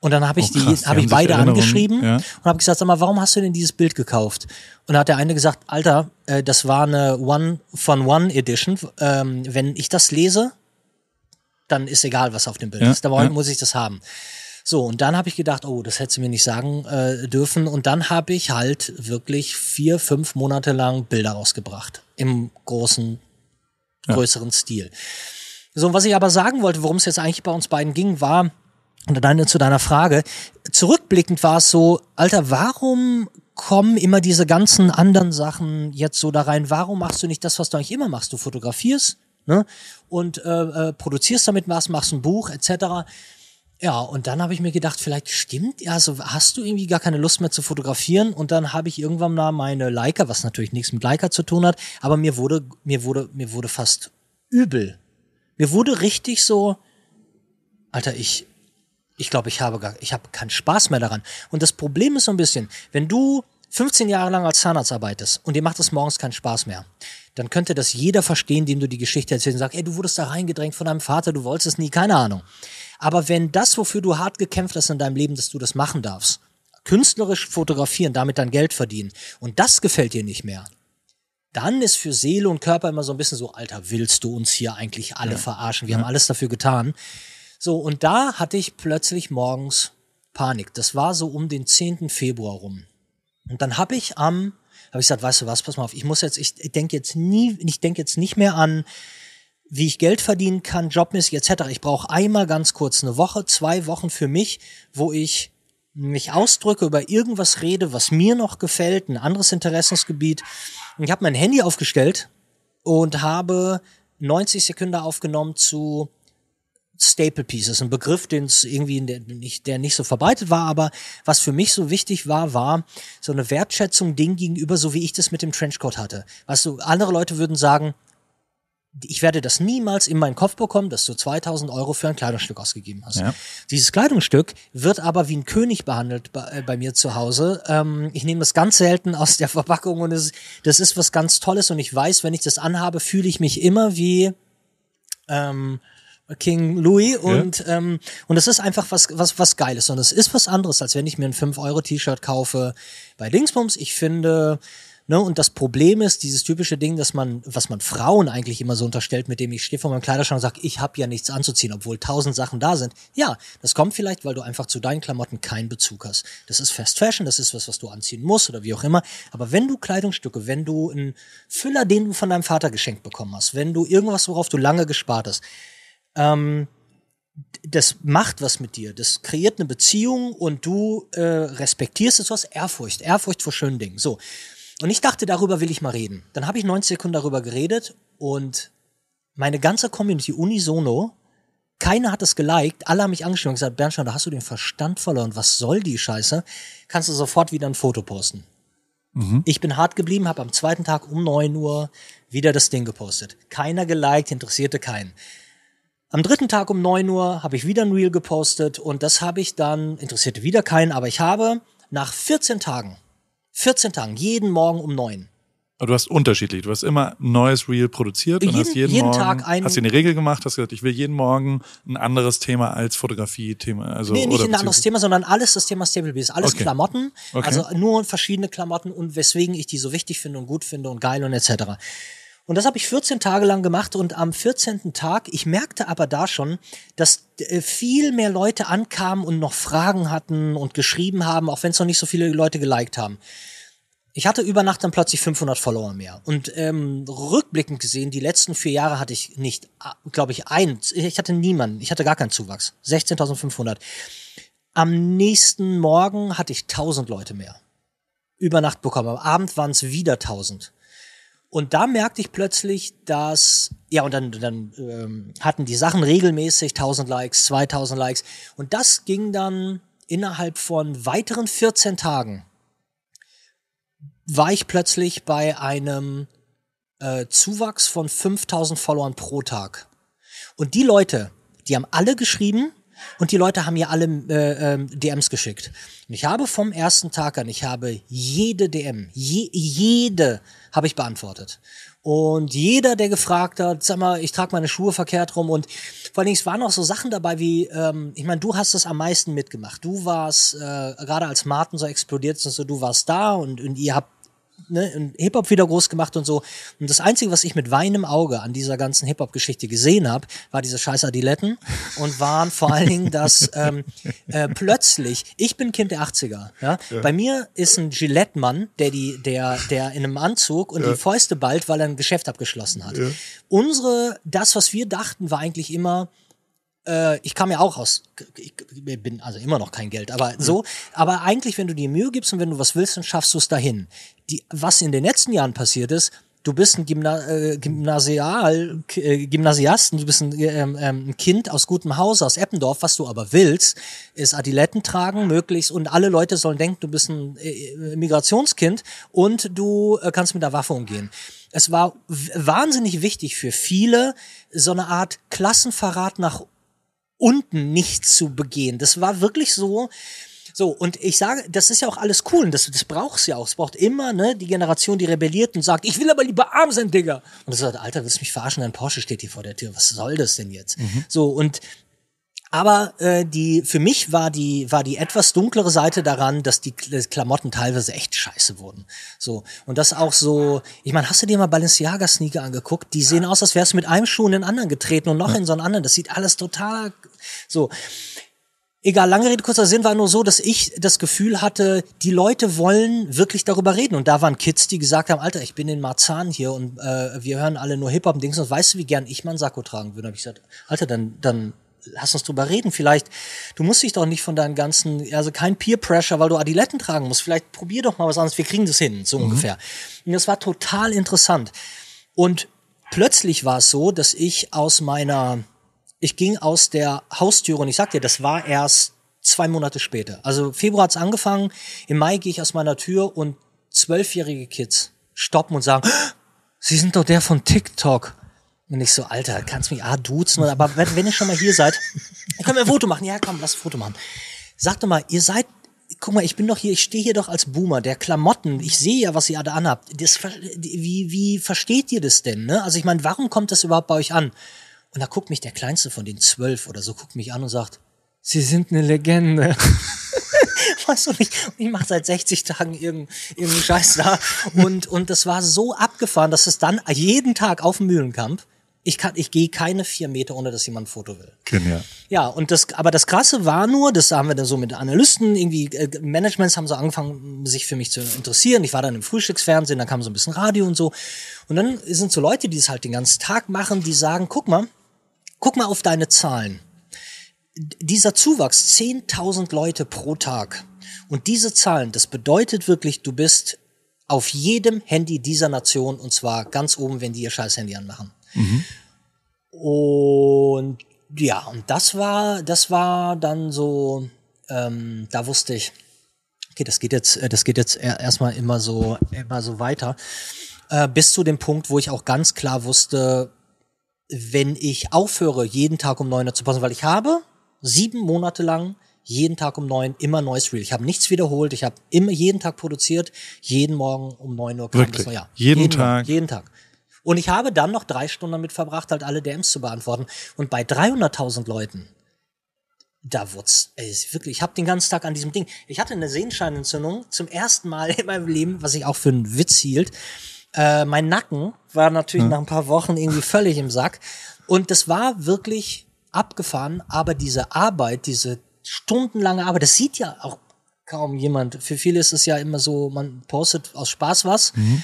Und dann habe ich oh, die, habe ich beide angeschrieben ja. und habe gesagt, sag mal, warum hast du denn dieses Bild gekauft? Und da hat der eine gesagt, Alter, äh, das war eine One von One Edition. Ähm, wenn ich das lese, dann ist egal, was auf dem Bild ja, ist. Da ja. muss ich das haben. So, und dann habe ich gedacht, oh, das hättest du mir nicht sagen äh, dürfen. Und dann habe ich halt wirklich vier, fünf Monate lang Bilder rausgebracht. Im großen, größeren Stil. So, und was ich aber sagen wollte, worum es jetzt eigentlich bei uns beiden ging, war, und dann zu deiner Frage. Zurückblickend war es so, Alter, warum kommen immer diese ganzen anderen Sachen jetzt so da rein? Warum machst du nicht das, was du eigentlich immer machst? Du fotografierst ne? und äh, äh, produzierst damit was, machst ein Buch etc. Ja, und dann habe ich mir gedacht, vielleicht stimmt, ja, so hast du irgendwie gar keine Lust mehr zu fotografieren und dann habe ich irgendwann mal meine Leica, was natürlich nichts mit Leica zu tun hat, aber mir wurde mir wurde mir wurde fast übel. Mir wurde richtig so Alter, ich ich glaube, ich habe gar, ich habe keinen Spaß mehr daran. Und das Problem ist so ein bisschen, wenn du 15 Jahre lang als Zahnarzt arbeitest und dir macht es morgens keinen Spaß mehr, dann könnte das jeder verstehen, dem du die Geschichte erzählst und sagst, ey, du wurdest da reingedrängt von deinem Vater, du wolltest es nie, keine Ahnung. Aber wenn das, wofür du hart gekämpft hast in deinem Leben, dass du das machen darfst, künstlerisch fotografieren, damit dein Geld verdienen, und das gefällt dir nicht mehr, dann ist für Seele und Körper immer so ein bisschen so, Alter, willst du uns hier eigentlich alle ja. verarschen? Wir ja. haben alles dafür getan. So, und da hatte ich plötzlich morgens Panik. Das war so um den 10. Februar rum. Und dann habe ich am, habe ich gesagt, weißt du was, pass mal auf, ich muss jetzt, ich, ich denke jetzt nie, ich denke jetzt nicht mehr an, wie ich Geld verdienen kann, jobmäßig etc. Ich brauche einmal ganz kurz eine Woche, zwei Wochen für mich, wo ich mich ausdrücke, über irgendwas rede, was mir noch gefällt, ein anderes Interessensgebiet. Ich habe mein Handy aufgestellt und habe 90 Sekunden aufgenommen zu Staple Pieces, ein Begriff, den es irgendwie der nicht, der nicht so verbreitet war, aber was für mich so wichtig war, war so eine Wertschätzung Ding gegenüber, so wie ich das mit dem Trenchcoat hatte. Weißt du, andere Leute würden sagen, ich werde das niemals in meinen Kopf bekommen, dass du 2000 Euro für ein Kleidungsstück ausgegeben hast. Ja. Dieses Kleidungsstück wird aber wie ein König behandelt bei, äh, bei mir zu Hause. Ähm, ich nehme das ganz selten aus der <laughs> Verpackung und es, das ist was ganz Tolles und ich weiß, wenn ich das anhabe, fühle ich mich immer wie ähm, King Louis und ja. ähm, und es ist einfach was was was geiles und es ist was anderes als wenn ich mir ein 5 Euro T-Shirt kaufe bei Dingsbums ich finde Ne? Und das Problem ist, dieses typische Ding, dass man, was man Frauen eigentlich immer so unterstellt, mit dem ich stehe vor meinem Kleiderschrank und sage, ich habe ja nichts anzuziehen, obwohl tausend Sachen da sind. Ja, das kommt vielleicht, weil du einfach zu deinen Klamotten keinen Bezug hast. Das ist Fast Fashion, das ist was, was du anziehen musst oder wie auch immer. Aber wenn du Kleidungsstücke, wenn du einen Füller, den du von deinem Vater geschenkt bekommen hast, wenn du irgendwas, worauf du lange gespart hast, ähm, das macht was mit dir. Das kreiert eine Beziehung und du äh, respektierst es, du hast Ehrfurcht. Ehrfurcht vor schönen Dingen. So. Und ich dachte, darüber will ich mal reden. Dann habe ich 90 Sekunden darüber geredet und meine ganze Community unisono, keiner hat es geliked, alle haben mich angeschrieben und gesagt, Bernstein, da hast du den Verstand verloren, was soll die Scheiße? Kannst du sofort wieder ein Foto posten. Mhm. Ich bin hart geblieben, habe am zweiten Tag um 9 Uhr wieder das Ding gepostet. Keiner geliked, interessierte keinen. Am dritten Tag um 9 Uhr habe ich wieder ein Reel gepostet und das habe ich dann, interessierte wieder keinen, aber ich habe nach 14 Tagen 14 Tagen, jeden Morgen um neun. Aber du hast unterschiedlich. Du hast immer ein neues Reel produziert jeden, und hast jeden, jeden Morgen, Tag ein, hast dir eine Regel gemacht, hast gesagt, ich will jeden Morgen ein anderes Thema als Fotografie-Thema. Also, nee, nicht ein anderes Thema, sondern alles das Thema Stable Alles okay. Klamotten, okay. also nur verschiedene Klamotten und weswegen ich die so wichtig finde und gut finde und geil und etc. Und das habe ich 14 Tage lang gemacht und am 14. Tag, ich merkte aber da schon, dass äh, viel mehr Leute ankamen und noch Fragen hatten und geschrieben haben, auch wenn es noch nicht so viele Leute geliked haben. Ich hatte über Nacht dann plötzlich 500 Follower mehr. Und ähm, rückblickend gesehen, die letzten vier Jahre hatte ich nicht, glaube ich, ein, ich hatte niemanden, ich hatte gar keinen Zuwachs. 16.500. Am nächsten Morgen hatte ich 1000 Leute mehr. Über Nacht bekommen. Am Abend waren es wieder 1000. Und da merkte ich plötzlich, dass, ja, und dann, dann ähm, hatten die Sachen regelmäßig 1000 Likes, 2000 Likes. Und das ging dann innerhalb von weiteren 14 Tagen, war ich plötzlich bei einem äh, Zuwachs von 5000 Followern pro Tag. Und die Leute, die haben alle geschrieben, und die Leute haben mir alle äh, äh, DMs geschickt. Und ich habe vom ersten Tag an, ich habe jede DM, je, jede habe ich beantwortet. Und jeder, der gefragt hat, sag mal, ich trage meine Schuhe verkehrt rum und vor allen Dingen, es waren auch so Sachen dabei wie, ähm, ich meine, du hast das am meisten mitgemacht. Du warst, äh, gerade als Martin so explodiert ist, so, du warst da und, und ihr habt ne, Hip-Hop wieder groß gemacht und so. Und das Einzige, was ich mit weinem Auge an dieser ganzen Hip-Hop-Geschichte gesehen habe, war diese scheiß Adiletten und waren vor allen Dingen, dass <laughs> ähm, äh, plötzlich, ich bin Kind der 80er, ja? ja. bei mir ist ein Gillette-Mann, der die, der, der in einem Anzug und ja. die Fäuste bald, weil er ein Geschäft abgeschlossen hat. Ja. Unsere, das, was wir dachten, war eigentlich immer, äh, ich kam ja auch aus, ich bin also immer noch kein Geld, aber so, aber eigentlich, wenn du dir Mühe gibst und wenn du was willst, dann schaffst du es dahin. Die, was in den letzten Jahren passiert ist, du bist ein Gymna äh, Gymnasial, äh, Gymnasiast, du bist ein, ähm, ähm, Kind aus gutem Haus, aus Eppendorf, was du aber willst, ist Adiletten tragen, möglichst, und alle Leute sollen denken, du bist ein äh, Migrationskind und du äh, kannst mit der Waffe umgehen. Es war wahnsinnig wichtig für viele, so eine Art Klassenverrat nach unten nichts zu begehen. Das war wirklich so. So, und ich sage, das ist ja auch alles cool und das, das braucht's ja auch. Es braucht immer, ne, die Generation, die rebelliert und sagt, ich will aber lieber arm sein, Digga. Und das sagt, Alter, willst du mich verarschen? Dein Porsche steht hier vor der Tür. Was soll das denn jetzt? Mhm. So, und aber äh, die für mich war die war die etwas dunklere Seite daran, dass die Klamotten teilweise echt scheiße wurden. So und das auch so. Ich meine, hast du dir mal Balenciaga Sneaker angeguckt? Die sehen aus, als wärst du mit einem Schuh in den anderen getreten und noch ja. in so einen anderen. Das sieht alles total so. Egal, lange Rede, kurzer Sinn war nur so, dass ich das Gefühl hatte, die Leute wollen wirklich darüber reden. Und da waren Kids, die gesagt haben, Alter, ich bin in Marzahn hier und äh, wir hören alle nur Hip-Hop und Dings und weißt du, wie gern ich mal einen Sakko tragen würde? Und hab ich gesagt, Alter, dann, dann lass uns drüber reden. Vielleicht, du musst dich doch nicht von deinen ganzen, also kein Peer Pressure, weil du Adiletten tragen musst. Vielleicht probier doch mal was anderes. Wir kriegen das hin, so mhm. ungefähr. Und das war total interessant. Und plötzlich war es so, dass ich aus meiner, ich ging aus der Haustüre und ich sag dir, das war erst zwei Monate später. Also Februar hat's angefangen, im Mai gehe ich aus meiner Tür und zwölfjährige Kids stoppen und sagen, Sie sind doch der von TikTok. Und ich so, Alter, kannst mich ah duzen, aber wenn, wenn ihr schon mal hier seid, dann können wir ein Foto machen. Ja, komm, lass ein Foto machen. Sag doch mal, ihr seid, guck mal, ich bin doch hier, ich stehe hier doch als Boomer, der Klamotten, ich sehe ja, was ihr alle anhabt. Das, wie, wie versteht ihr das denn? Ne? Also ich meine, warum kommt das überhaupt bei euch an? Und da guckt mich der Kleinste von den zwölf oder so, guckt mich an und sagt, Sie sind eine Legende. <laughs> weißt du nicht, ich mache seit 60 Tagen irgendeinen irgendeinen Scheiß da und und das war so abgefahren, dass es dann jeden Tag auf dem Mühlenkamp ich kann, ich gehe keine vier Meter, ohne dass jemand ein Foto will. Genial. Ja, und das, aber das Krasse war nur, das haben wir dann so mit Analysten, irgendwie, äh, Managements haben so angefangen, sich für mich zu interessieren. Ich war dann im Frühstücksfernsehen, dann kam so ein bisschen Radio und so. Und dann sind so Leute, die es halt den ganzen Tag machen, die sagen, guck mal, guck mal auf deine Zahlen. Dieser Zuwachs, 10.000 Leute pro Tag. Und diese Zahlen, das bedeutet wirklich, du bist auf jedem Handy dieser Nation und zwar ganz oben, wenn die ihr scheiß Handy anmachen. Mhm. Und ja, und das war, das war dann so, ähm, da wusste ich, okay, das geht jetzt, äh, das geht jetzt erstmal immer so, immer so weiter. Äh, bis zu dem Punkt, wo ich auch ganz klar wusste, wenn ich aufhöre, jeden Tag um neun Uhr zu passen, weil ich habe sieben Monate lang jeden Tag um neun immer neues Reel. Ich habe nichts wiederholt, ich habe immer jeden Tag produziert, jeden Morgen um neun Uhr kam Wirklich? das. Ja, jeden, jeden Tag. Morgen, jeden Tag. Und ich habe dann noch drei Stunden damit verbracht, halt alle DMs zu beantworten. Und bei 300.000 Leuten, da wurd's, ey, wirklich, ich habe den ganzen Tag an diesem Ding. Ich hatte eine Sehenscheinentzündung zum ersten Mal <laughs> in meinem Leben, was ich auch für einen Witz hielt. Äh, mein Nacken war natürlich hm. nach ein paar Wochen irgendwie völlig im Sack. Und das war wirklich abgefahren, aber diese Arbeit, diese stundenlange Arbeit, das sieht ja auch kaum jemand. Für viele ist es ja immer so, man postet aus Spaß was. Mhm.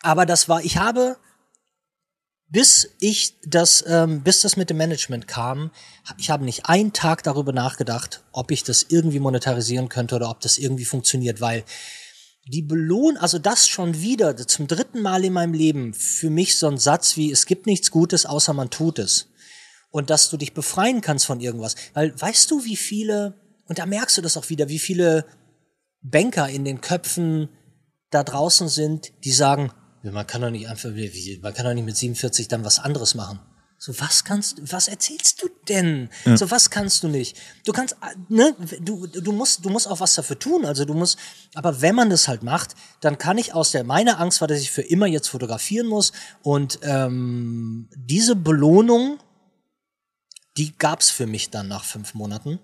Aber das war, ich habe bis ich das, ähm, bis das mit dem Management kam, ich habe nicht einen Tag darüber nachgedacht, ob ich das irgendwie monetarisieren könnte oder ob das irgendwie funktioniert, weil die Belohn, also das schon wieder zum dritten Mal in meinem Leben für mich so ein Satz wie es gibt nichts Gutes, außer man tut es. Und dass du dich befreien kannst von irgendwas. Weil weißt du, wie viele, und da merkst du das auch wieder, wie viele Banker in den Köpfen da draußen sind, die sagen, man kann doch nicht einfach, man kann doch nicht mit 47 dann was anderes machen. So, was kannst, was erzählst du denn? Ja. So, was kannst du nicht? Du kannst, ne, du, du musst, du musst auch was dafür tun. Also du musst, aber wenn man das halt macht, dann kann ich aus der, meine Angst war, dass ich für immer jetzt fotografieren muss und ähm, diese Belohnung, die gab's für mich dann nach fünf Monaten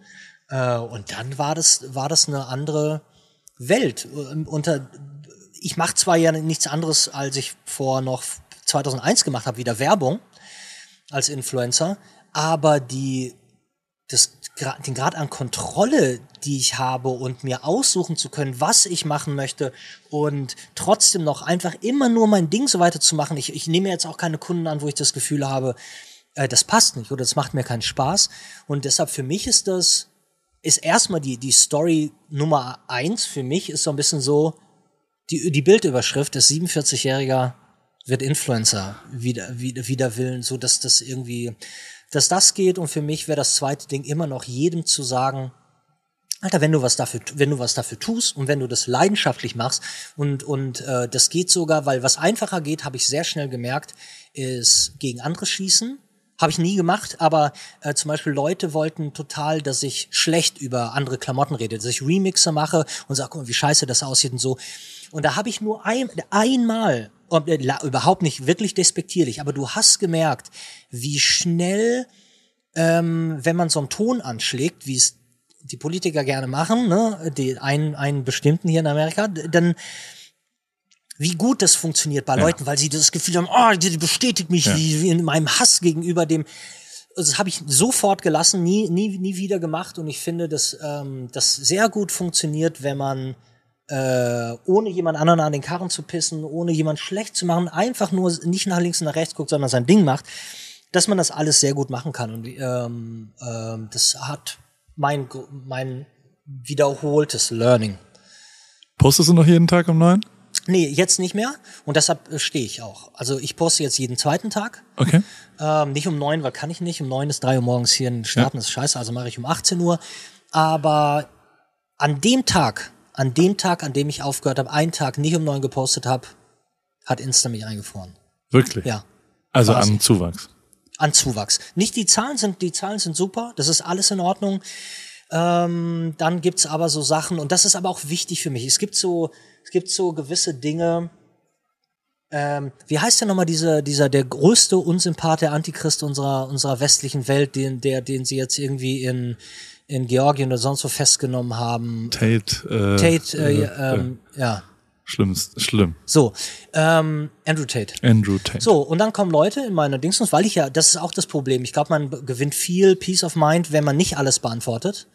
äh, und dann war das, war das eine andere Welt unter ich mache zwar ja nichts anderes, als ich vor noch 2001 gemacht habe, wieder Werbung als Influencer, aber die, das, den Grad an Kontrolle, die ich habe und mir aussuchen zu können, was ich machen möchte und trotzdem noch einfach immer nur mein Ding so weiter zu machen. Ich, ich nehme jetzt auch keine Kunden an, wo ich das Gefühl habe, äh, das passt nicht oder das macht mir keinen Spaß. Und deshalb für mich ist das, ist erstmal die, die Story Nummer eins für mich ist so ein bisschen so, die, die Bildüberschrift ist 47-Jähriger wird Influencer wieder, wieder, wieder willen, so dass das irgendwie, dass das geht und für mich wäre das zweite Ding immer noch jedem zu sagen, Alter, wenn du was dafür, wenn du was dafür tust und wenn du das leidenschaftlich machst und und äh, das geht sogar, weil was einfacher geht, habe ich sehr schnell gemerkt, ist gegen andere schießen. Habe ich nie gemacht, aber äh, zum Beispiel Leute wollten total, dass ich schlecht über andere Klamotten rede, dass ich Remixe mache und sage, guck mal, wie scheiße das aussieht und so. Und da habe ich nur ein, einmal, äh, überhaupt nicht wirklich despektierlich, aber du hast gemerkt, wie schnell, ähm, wenn man so einen Ton anschlägt, wie es die Politiker gerne machen, ne, die einen, einen bestimmten hier in Amerika, dann wie gut das funktioniert bei ja. Leuten, weil sie das Gefühl haben, oh, die bestätigt mich ja. wie, wie in meinem Hass gegenüber dem. Also das habe ich sofort gelassen, nie, nie, nie wieder gemacht und ich finde, dass ähm, das sehr gut funktioniert, wenn man äh, ohne jemand anderen an den Karren zu pissen, ohne jemand schlecht zu machen, einfach nur nicht nach links und nach rechts guckt, sondern sein Ding macht, dass man das alles sehr gut machen kann. Und ähm, ähm, das hat mein, mein wiederholtes Learning. Postest du noch jeden Tag um neun? Nee, jetzt nicht mehr. Und deshalb äh, stehe ich auch. Also ich poste jetzt jeden zweiten Tag. Okay. Ähm, nicht um neun, weil kann ich nicht. Um neun ist drei Uhr morgens hier in Starten, ja. ist scheiße, also mache ich um 18 Uhr. Aber an dem Tag, an dem Tag, an dem ich aufgehört habe, einen Tag nicht um neun gepostet habe, hat Insta mich eingefroren. Wirklich? Ja. Also an Zuwachs. An Zuwachs. Nicht die Zahlen sind, die Zahlen sind super, das ist alles in Ordnung. Ähm, dann gibt's aber so Sachen, und das ist aber auch wichtig für mich. Es gibt so, es gibt so gewisse Dinge, ähm, wie heißt der nochmal dieser, dieser, der größte Unsympath, der Antichrist unserer, unserer westlichen Welt, den, der, den sie jetzt irgendwie in, in Georgien oder sonst wo festgenommen haben. Tate. Äh, Tate, äh, äh, ähm, ja. Schlimm, schlimm. So, ähm, Andrew Tate. Andrew Tate. So, und dann kommen Leute in meine Dingsens, weil ich ja, das ist auch das Problem. Ich glaube, man gewinnt viel Peace of Mind, wenn man nicht alles beantwortet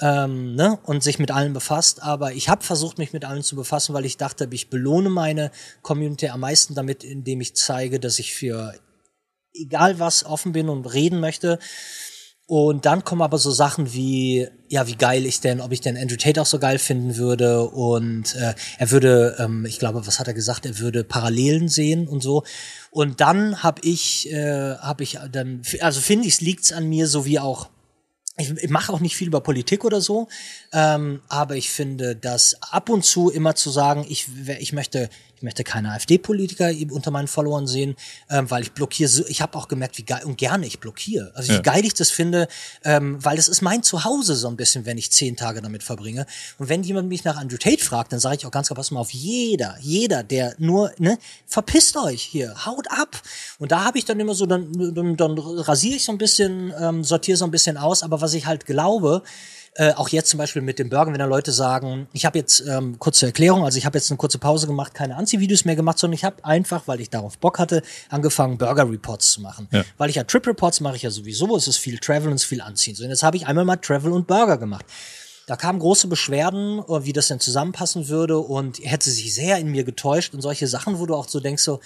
ähm, ne, und sich mit allen befasst. Aber ich habe versucht, mich mit allen zu befassen, weil ich dachte, ich belohne meine Community am meisten damit, indem ich zeige, dass ich für egal was offen bin und reden möchte. Und dann kommen aber so Sachen wie, ja, wie geil ich denn, ob ich denn Andrew Tate auch so geil finden würde. Und äh, er würde, ähm, ich glaube, was hat er gesagt? Er würde Parallelen sehen und so. Und dann habe ich, äh, habe ich dann, also finde ich, es liegt's an mir, so wie auch ich, ich mache auch nicht viel über Politik oder so, ähm, aber ich finde, dass ab und zu immer zu sagen, ich, ich möchte, ich möchte keine AfD-Politiker unter meinen Followern sehen, ähm, weil ich blockiere. So, ich habe auch gemerkt, wie geil und gerne ich blockiere. Also wie ja. geil ich das finde, ähm, weil das ist mein Zuhause so ein bisschen, wenn ich zehn Tage damit verbringe. Und wenn jemand mich nach Andrew Tate fragt, dann sage ich auch ganz klar, pass mal auf, jeder, jeder, der nur, ne, verpisst euch hier, haut ab. Und da habe ich dann immer so, dann, dann, dann rasiere ich so ein bisschen, ähm, sortiere so ein bisschen aus. Aber was ich halt glaube, äh, auch jetzt zum Beispiel mit dem Burger, wenn da Leute sagen, ich habe jetzt ähm, kurze Erklärung, also ich habe jetzt eine kurze Pause gemacht, keine Anzi-Videos mehr gemacht, sondern ich habe einfach, weil ich darauf Bock hatte, angefangen, Burger-Reports zu machen. Ja. Weil ich ja Trip-Reports mache ich ja sowieso, es ist viel Travel und es ist viel Anziehen. So, und jetzt habe ich einmal mal Travel und Burger gemacht. Da kamen große Beschwerden, äh, wie das denn zusammenpassen würde und er hätte sich sehr in mir getäuscht und solche Sachen, wo du auch so denkst, so,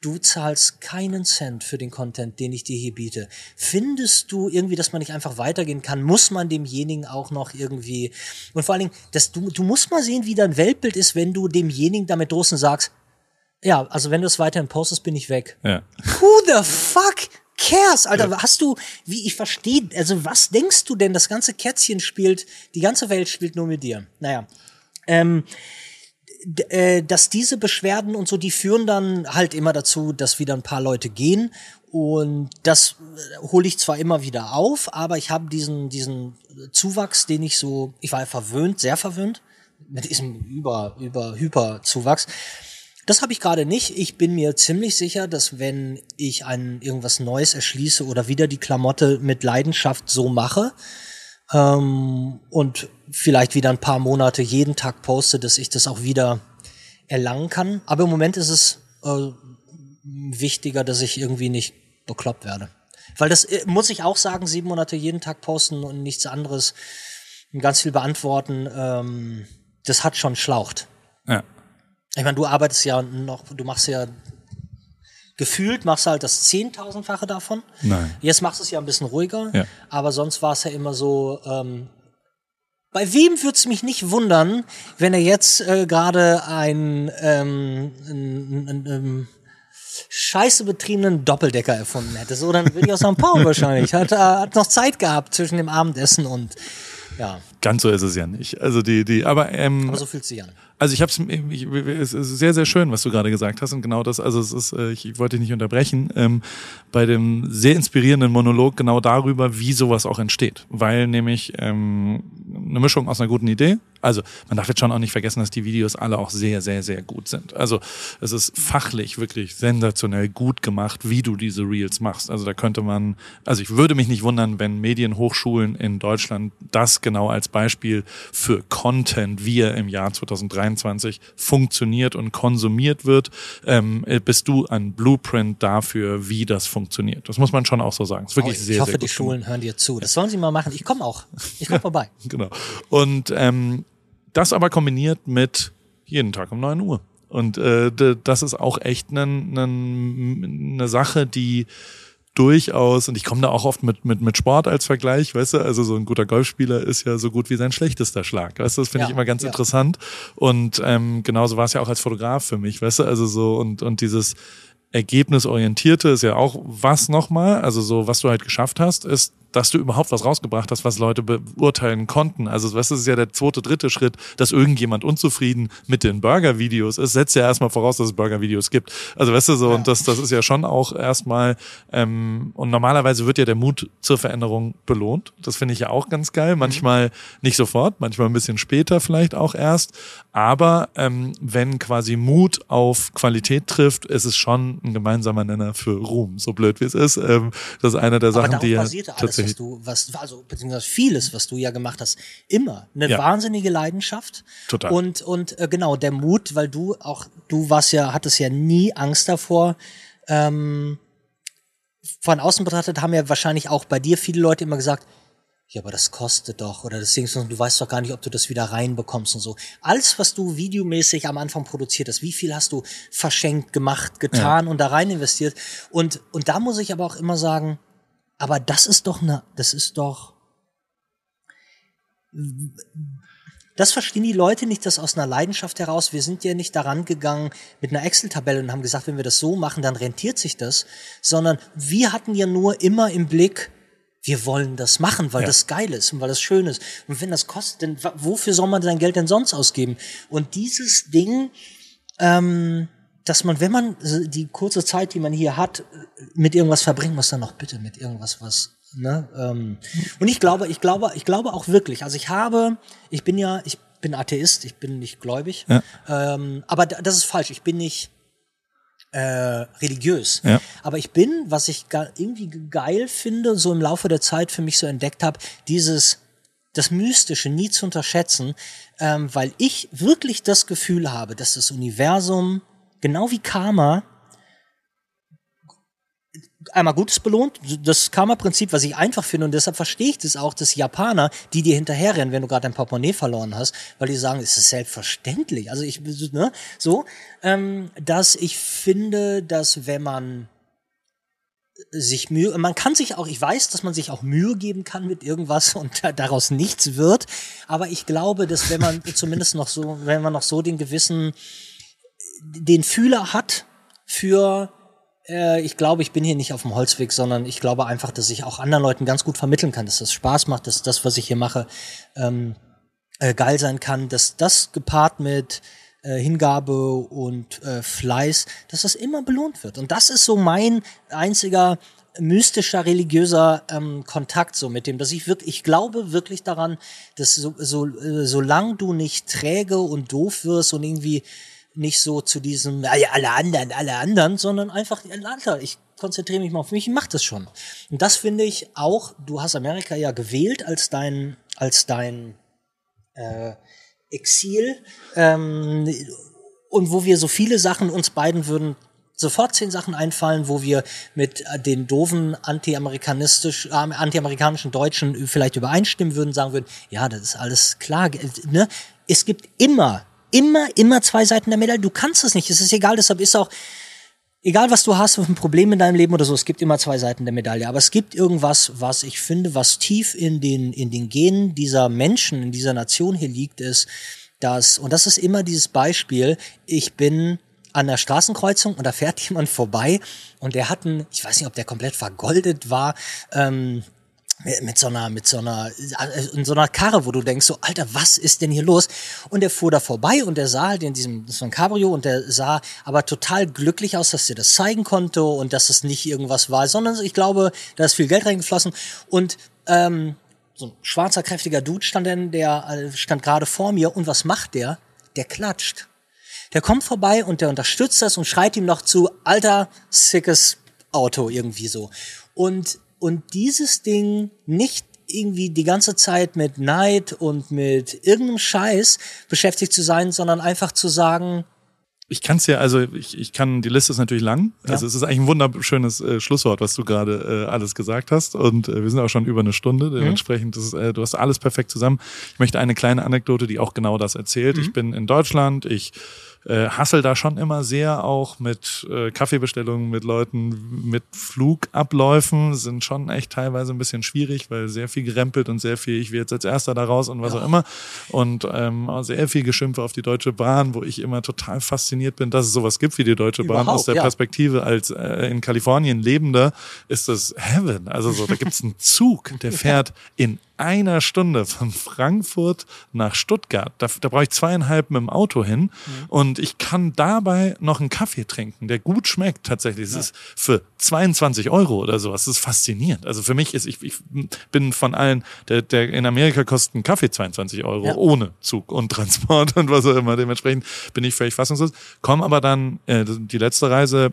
du zahlst keinen Cent für den Content, den ich dir hier biete. Findest du irgendwie, dass man nicht einfach weitergehen kann? Muss man demjenigen auch noch irgendwie, und vor allen Dingen, dass du, du musst mal sehen, wie dein Weltbild ist, wenn du demjenigen damit draußen sagst, ja, also wenn du es weiterhin postest, bin ich weg. Ja. Who the fuck cares? Alter, ja. hast du, wie ich verstehe, also was denkst du denn, das ganze Kätzchen spielt, die ganze Welt spielt nur mit dir. Naja. Ähm, äh, dass diese Beschwerden und so, die führen dann halt immer dazu, dass wieder ein paar Leute gehen. Und das äh, hole ich zwar immer wieder auf, aber ich habe diesen, diesen Zuwachs, den ich so, ich war verwöhnt, sehr verwöhnt, mit diesem über, über Hyper-Zuwachs. Das habe ich gerade nicht. Ich bin mir ziemlich sicher, dass wenn ich ein irgendwas Neues erschließe oder wieder die Klamotte mit Leidenschaft so mache, ähm, und vielleicht wieder ein paar Monate jeden Tag poste, dass ich das auch wieder erlangen kann. Aber im Moment ist es äh, wichtiger, dass ich irgendwie nicht bekloppt werde. Weil das äh, muss ich auch sagen, sieben Monate jeden Tag posten und nichts anderes ganz viel beantworten, ähm, das hat schon schlaucht. Ja. Ich meine, du arbeitest ja noch, du machst ja gefühlt machst du halt das Zehntausendfache davon. Nein. Jetzt machst du es ja ein bisschen ruhiger. Ja. Aber sonst war es ja immer so, ähm, bei wem würde es mich nicht wundern, wenn er jetzt äh, gerade ein, ähm, ein, ein, ein scheiße betriebenen Doppeldecker erfunden hätte. So, dann würde ich aus St. Paul <laughs> wahrscheinlich. Hat, äh, hat noch Zeit gehabt zwischen dem Abendessen und ja. Ganz so ist es ja nicht. Also die, die, aber, ähm, aber so fühlt sich an. Also ich habe es ist sehr sehr schön, was du gerade gesagt hast und genau das. Also es ist, äh, ich, ich wollte dich nicht unterbrechen ähm, bei dem sehr inspirierenden Monolog genau darüber, wie sowas auch entsteht, weil nämlich ähm, eine Mischung aus einer guten Idee. Also man darf jetzt schon auch nicht vergessen, dass die Videos alle auch sehr sehr sehr gut sind. Also es ist fachlich wirklich sensationell gut gemacht, wie du diese Reels machst. Also da könnte man, also ich würde mich nicht wundern, wenn Medienhochschulen in Deutschland das genau als Beispiel für Content, wie er im Jahr 2003 2023 funktioniert und konsumiert wird, ähm, äh, bist du ein Blueprint dafür, wie das funktioniert. Das muss man schon auch so sagen. ist wirklich oh, ich sehr, hoffe, sehr die Schulen gemacht. hören dir zu. Das sollen sie mal machen. Ich komme auch. Ich komme vorbei. genau. Und ähm, das aber kombiniert mit jeden Tag um 9 Uhr. Und äh, das ist auch echt eine ne, ne Sache, die durchaus, und ich komme da auch oft mit, mit, mit Sport als Vergleich, weißt du, also so ein guter Golfspieler ist ja so gut wie sein schlechtester Schlag, weißt du, das finde ja, ich immer ganz ja. interessant. Und ähm, genauso war es ja auch als Fotograf für mich, weißt du, also so und, und dieses Ergebnisorientierte ist ja auch was nochmal, also so, was du halt geschafft hast, ist dass du überhaupt was rausgebracht hast, was Leute beurteilen konnten. Also, weißt du, das ist ja der zweite, dritte Schritt, dass irgendjemand unzufrieden mit den Burger-Videos ist, setzt ja erstmal voraus, dass es Burger-Videos gibt. Also, weißt du, so, ja. und das, das ist ja schon auch erstmal, ähm, und normalerweise wird ja der Mut zur Veränderung belohnt. Das finde ich ja auch ganz geil. Mhm. Manchmal nicht sofort, manchmal ein bisschen später vielleicht auch erst. Aber ähm, wenn quasi Mut auf Qualität trifft, ist es schon ein gemeinsamer Nenner für Ruhm, so blöd wie es ist. Ähm, das ist eine der Sachen, die ja Tatsächlich. Was du, was, also beziehungsweise vieles, was du ja gemacht hast, immer eine Ja. wahnsinnige Leidenschaft. Total. Und und äh, genau der Mut, weil du auch, du warst ja, hattest ja nie Angst davor. Ähm, von außen betrachtet haben ja wahrscheinlich auch bei dir viele Leute immer gesagt, ja, aber das kostet doch oder das Ding, du weißt doch gar nicht, ob du das wieder reinbekommst und so. Alles, was du videomäßig am Anfang produziert hast, wie viel hast du verschenkt, gemacht, getan und da rein investiert? Und, und da muss ich aber auch immer sagen, aber das ist doch eine, das ist doch, das verstehen die Leute nicht, das aus einer Leidenschaft heraus. Wir sind ja nicht daran gegangen mit einer Excel-Tabelle und haben gesagt, wenn wir das so machen, dann rentiert sich das, sondern wir hatten ja nur immer im Blick, wir wollen das machen, weil Ja. das geil ist und weil das schön ist. Und wenn das kostet, dann wofür soll man sein Geld denn sonst ausgeben? Und dieses Ding, ähm, dass man, wenn man äh, die kurze Zeit, die man hier hat, äh, mit irgendwas verbringen muss, dann auch bitte mit irgendwas, was, ne? Ähm, und ich glaube, ich glaube, ich glaube auch wirklich. Also ich habe, ich bin ja, ich bin Atheist, ich bin nicht gläubig, Ja. ähm, aber da- das ist falsch. Ich bin nicht äh, religiös. Ja. Aber ich bin, was ich irgendwie geil finde, so im Laufe der Zeit für mich so entdeckt habe, dieses das Mystische nie zu unterschätzen, ähm, weil ich wirklich das Gefühl habe, dass das Universum, genau wie Karma, einmal Gutes belohnt, das Karma-Prinzip, was ich einfach finde und deshalb verstehe ich das auch, dass Japaner, die dir hinterherrennen, wenn du gerade dein Portemonnaie verloren hast, weil die sagen, es ist selbstverständlich. Also ich, ne, so, ähm, dass ich finde, dass wenn man sich Mühe, man kann sich auch, ich weiß, dass man sich auch Mühe geben kann mit irgendwas und da- daraus nichts wird, aber ich glaube, dass wenn man zumindest noch so, wenn man noch so den gewissen, den Fühler hat für, äh, ich glaube, ich bin hier nicht auf dem Holzweg, sondern ich glaube einfach, dass ich auch anderen Leuten ganz gut vermitteln kann, dass das Spaß macht, dass das, was ich hier mache, ähm, äh, geil sein kann, dass das gepaart mit äh, Hingabe und äh, Fleiß, dass das immer belohnt wird. Und das ist so mein einziger mystischer religiöser ähm, Kontakt so mit dem, dass ich wirklich, ich glaube wirklich daran, dass so, so äh, solange du nicht träge und doof wirst und irgendwie nicht so zu diesem ja, alle anderen, alle anderen, sondern einfach Alter, ich konzentriere mich mal auf mich, ich mach das schon. Und das finde ich auch, du hast Amerika ja gewählt als dein als dein äh, Exil ähm, und wo wir so viele Sachen uns beiden würden sofort zehn Sachen einfallen, wo wir mit äh, den doofen anti-amerikanistisch, äh, anti-amerikanischen Deutschen vielleicht übereinstimmen würden, sagen würden, ja, das ist alles klar. äh, Ne? Es gibt immer, immer, immer zwei Seiten der Medaille. Du kannst es nicht. Es ist egal. Deshalb ist auch, egal was du hast, ein Problem in deinem Leben oder so, es gibt immer zwei Seiten der Medaille. Aber es gibt irgendwas, was ich finde, was tief in den, in den Genen dieser Menschen, in dieser Nation hier liegt, ist, dass, und das ist immer dieses Beispiel, ich bin an der Straßenkreuzung und da fährt <laughs> jemand vorbei und der hat einen, ich weiß nicht, ob der komplett vergoldet war, ähm, mit so einer, mit so einer, äh, in so einer Karre, wo du denkst, so, Alter, was ist denn hier los? Und er fuhr da vorbei und er sah halt in diesem, war ein Cabrio und er sah aber total glücklich aus, dass er das zeigen konnte und dass es nicht irgendwas war, sondern ich glaube, da ist viel Geld reingeflossen und, ähm, so ein schwarzer, kräftiger Dude stand denn, der äh, stand gerade vor mir und was macht der? Der klatscht. Der kommt vorbei und der unterstützt das und schreit ihm noch zu, alter, sickes Auto, irgendwie so. Und, und dieses Ding nicht irgendwie die ganze Zeit mit Neid und mit irgendeinem Scheiß beschäftigt zu sein, sondern einfach zu sagen, Ich kann es ja, also ich, ich kann, die Liste ist natürlich lang. Also es ist eigentlich ein wunderschönes äh, Schlusswort, was du gerade äh, alles gesagt hast. Und äh, wir sind auch schon über eine Stunde. Dementsprechend, das ist, äh, du hast alles perfekt zusammen. Ich möchte eine kleine Anekdote, die auch genau das erzählt. Ich bin in Deutschland, ich äh, hassel da schon immer sehr auch mit äh, Kaffeebestellungen, mit Leuten, mit Flugabläufen sind schon echt teilweise ein bisschen schwierig, weil sehr viel gerempelt und sehr viel, ich will jetzt als Erster da raus und was auch immer. Und ähm, sehr viel Geschimpfe auf die Deutsche Bahn, wo ich immer total fasziniert bin, dass es sowas gibt wie die Deutsche Bahn. Überhaupt, Aus der ja. Perspektive als äh, in Kalifornien Lebender ist das Heaven. Also so, da gibt's einen Zug, der fährt in einer Stunde von Frankfurt nach Stuttgart. Da, da brauche ich zweieinhalb mit dem Auto hin und ich kann dabei noch einen Kaffee trinken, der gut schmeckt tatsächlich. Es ist für 22 Euro oder sowas. Das ist faszinierend. Also für mich ist, ich, ich bin von allen, der, der in Amerika kostet ein Kaffee 22 Euro Ja. ohne Zug und Transport <laughs> und was auch immer. Dementsprechend bin ich völlig fassungslos. Komm aber dann, äh, die letzte Reise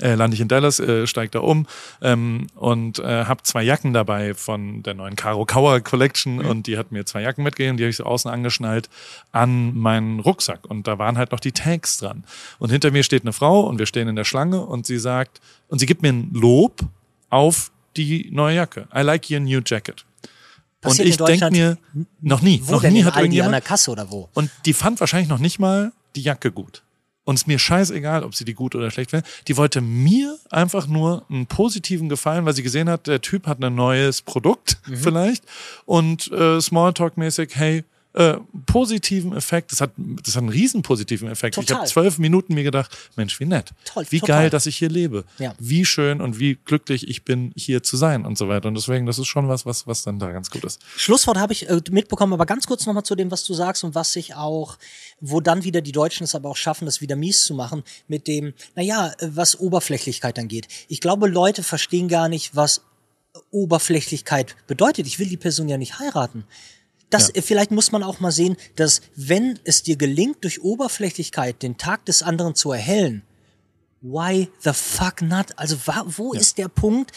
äh, lande ich in Dallas, äh, steige da um ähm, und äh, habe zwei Jacken dabei von der neuen Caro Kauer Collection mhm. und die hat mir zwei Jacken mitgegeben, die habe ich so außen angeschnallt an meinen Rucksack und da waren halt noch die Tags dran. Und hinter mir steht eine Frau und wir stehen in der Schlange und sie sagt, und sie gibt mir ein Lob auf die neue Jacke. I like your new jacket. Passiert und ich denke mir, noch nie, wo noch nie hat irgendjemand. an der Kasse oder wo? Und die fand wahrscheinlich noch nicht mal die Jacke gut. Und es ist mir scheißegal, ob sie die gut oder schlecht findet. Die wollte mir einfach nur einen positiven Gefallen, weil sie gesehen hat, der Typ hat ein neues Produkt Mhm. <laughs> vielleicht und äh, Smalltalk-mäßig, hey, äh, positiven Effekt. Das hat, das hat einen riesen positiven Effekt. Ich Total. habe zwölf Minuten mir gedacht, Mensch, wie nett. Toll, wie total. geil, dass ich hier lebe. Ja. Wie schön und wie glücklich ich bin, hier zu sein und so weiter. Und deswegen, das ist schon was, was, was dann da ganz gut ist. Schlusswort habe ich äh, mitbekommen, aber ganz kurz nochmal zu dem, was du sagst und was sich auch, wo dann wieder die Deutschen es aber auch schaffen, das wieder mies zu machen, mit dem, naja, was Oberflächlichkeit angeht. Ich glaube, Leute verstehen gar nicht, was Oberflächlichkeit bedeutet. Ich will die Person ja nicht heiraten. Das, Ja. vielleicht muss man auch mal sehen, dass wenn es dir gelingt, durch Oberflächlichkeit den Tag des anderen zu erhellen, why the fuck not? Also wo ist der Punkt?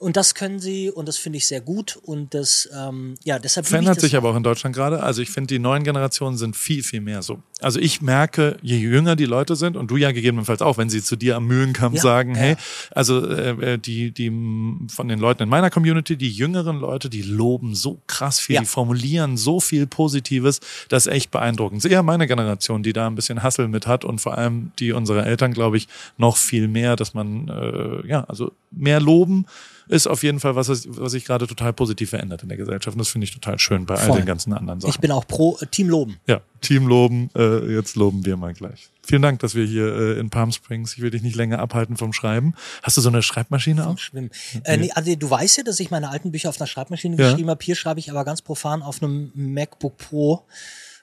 Und das können sie und das finde ich sehr gut und das ähm, ja deshalb Verändert sich aber auch in Deutschland gerade. Also ich finde, die neuen Generationen sind viel, viel mehr so. Also ich merke, je jünger die Leute sind, und du ja gegebenenfalls auch, wenn sie zu dir am Mühlenkamp Ja, sagen, ja. hey, also äh, die, die m, von den Leuten in meiner Community, die jüngeren Leute, die loben so krass viel, Ja. die formulieren so viel Positives, das ist echt beeindruckend. Eher meine Generation, die da ein bisschen Hassel mit hat und vor allem die unserer Eltern, glaube ich, noch viel mehr, dass man, äh, ja, also mehr loben ist auf jeden Fall was, was sich gerade total positiv verändert in der Gesellschaft. Und das finde ich total schön bei all Voll. den ganzen anderen Sachen. Ich bin auch pro äh, Team Loben. Ja, Team loben, äh, jetzt loben wir mal gleich. Vielen Dank, dass wir hier äh, in Palm Springs, ich will dich nicht länger abhalten vom Schreiben. Hast du so eine Schreibmaschine auch? Schwimmen. Äh, nee, also du weißt ja, dass ich meine alten Bücher auf einer Schreibmaschine Ja. geschrieben habe. Hier schreibe ich aber ganz profan auf einem MacBook Pro.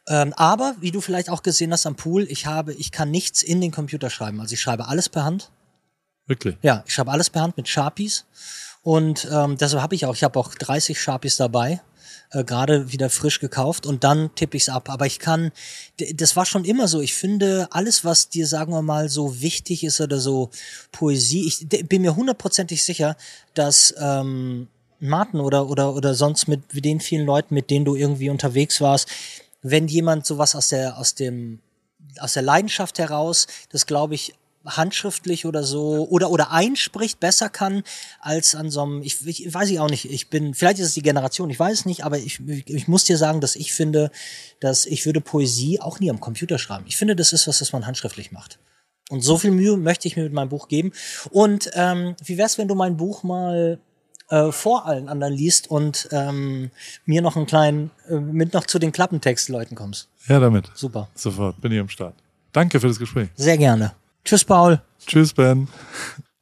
Ähm, aber wie du vielleicht auch gesehen hast am Pool, ich habe, ich kann nichts in den Computer schreiben. Also ich schreibe alles per Hand. Wirklich? Ja, ich schreibe alles per Hand mit Sharpies. Und ähm, deshalb habe ich auch, ich habe auch 30 Sharpies dabei, äh, gerade wieder frisch gekauft und dann tippe ich's ab. Aber ich kann, das war schon immer so. Ich finde, alles, was dir, sagen wir mal, so wichtig ist oder so Poesie, ich bin mir hundertprozentig sicher, dass ähm, Martin oder, oder, oder sonst mit den vielen Leuten, mit denen du irgendwie unterwegs warst, wenn jemand sowas aus der, aus dem, aus der Leidenschaft heraus, das glaube ich handschriftlich oder so oder oder einspricht besser kann als an so einem ich, ich weiß ich auch nicht ich bin vielleicht ist es die Generation ich weiß es nicht aber ich, ich, ich muss dir sagen dass ich finde dass ich würde Poesie auch nie am Computer schreiben. Ich finde das ist was das man handschriftlich macht. Und so viel Mühe möchte ich mir mit meinem Buch geben. Und ähm, wie wär's wenn du mein Buch mal äh, vor allen anderen liest und ähm, mir noch einen kleinen äh, mit noch zu den Klappentextleuten kommst? Ja, damit. super. Sofort, bin ich am Start. Danke für das Gespräch. sehr gerne tschüss Paul Tschüss, Ben.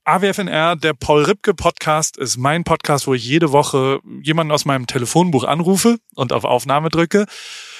AWFNR, der Paul Ripke Podcast, ist mein Podcast, wo ich jede Woche jemanden aus meinem Telefonbuch anrufe und auf Aufnahme drücke.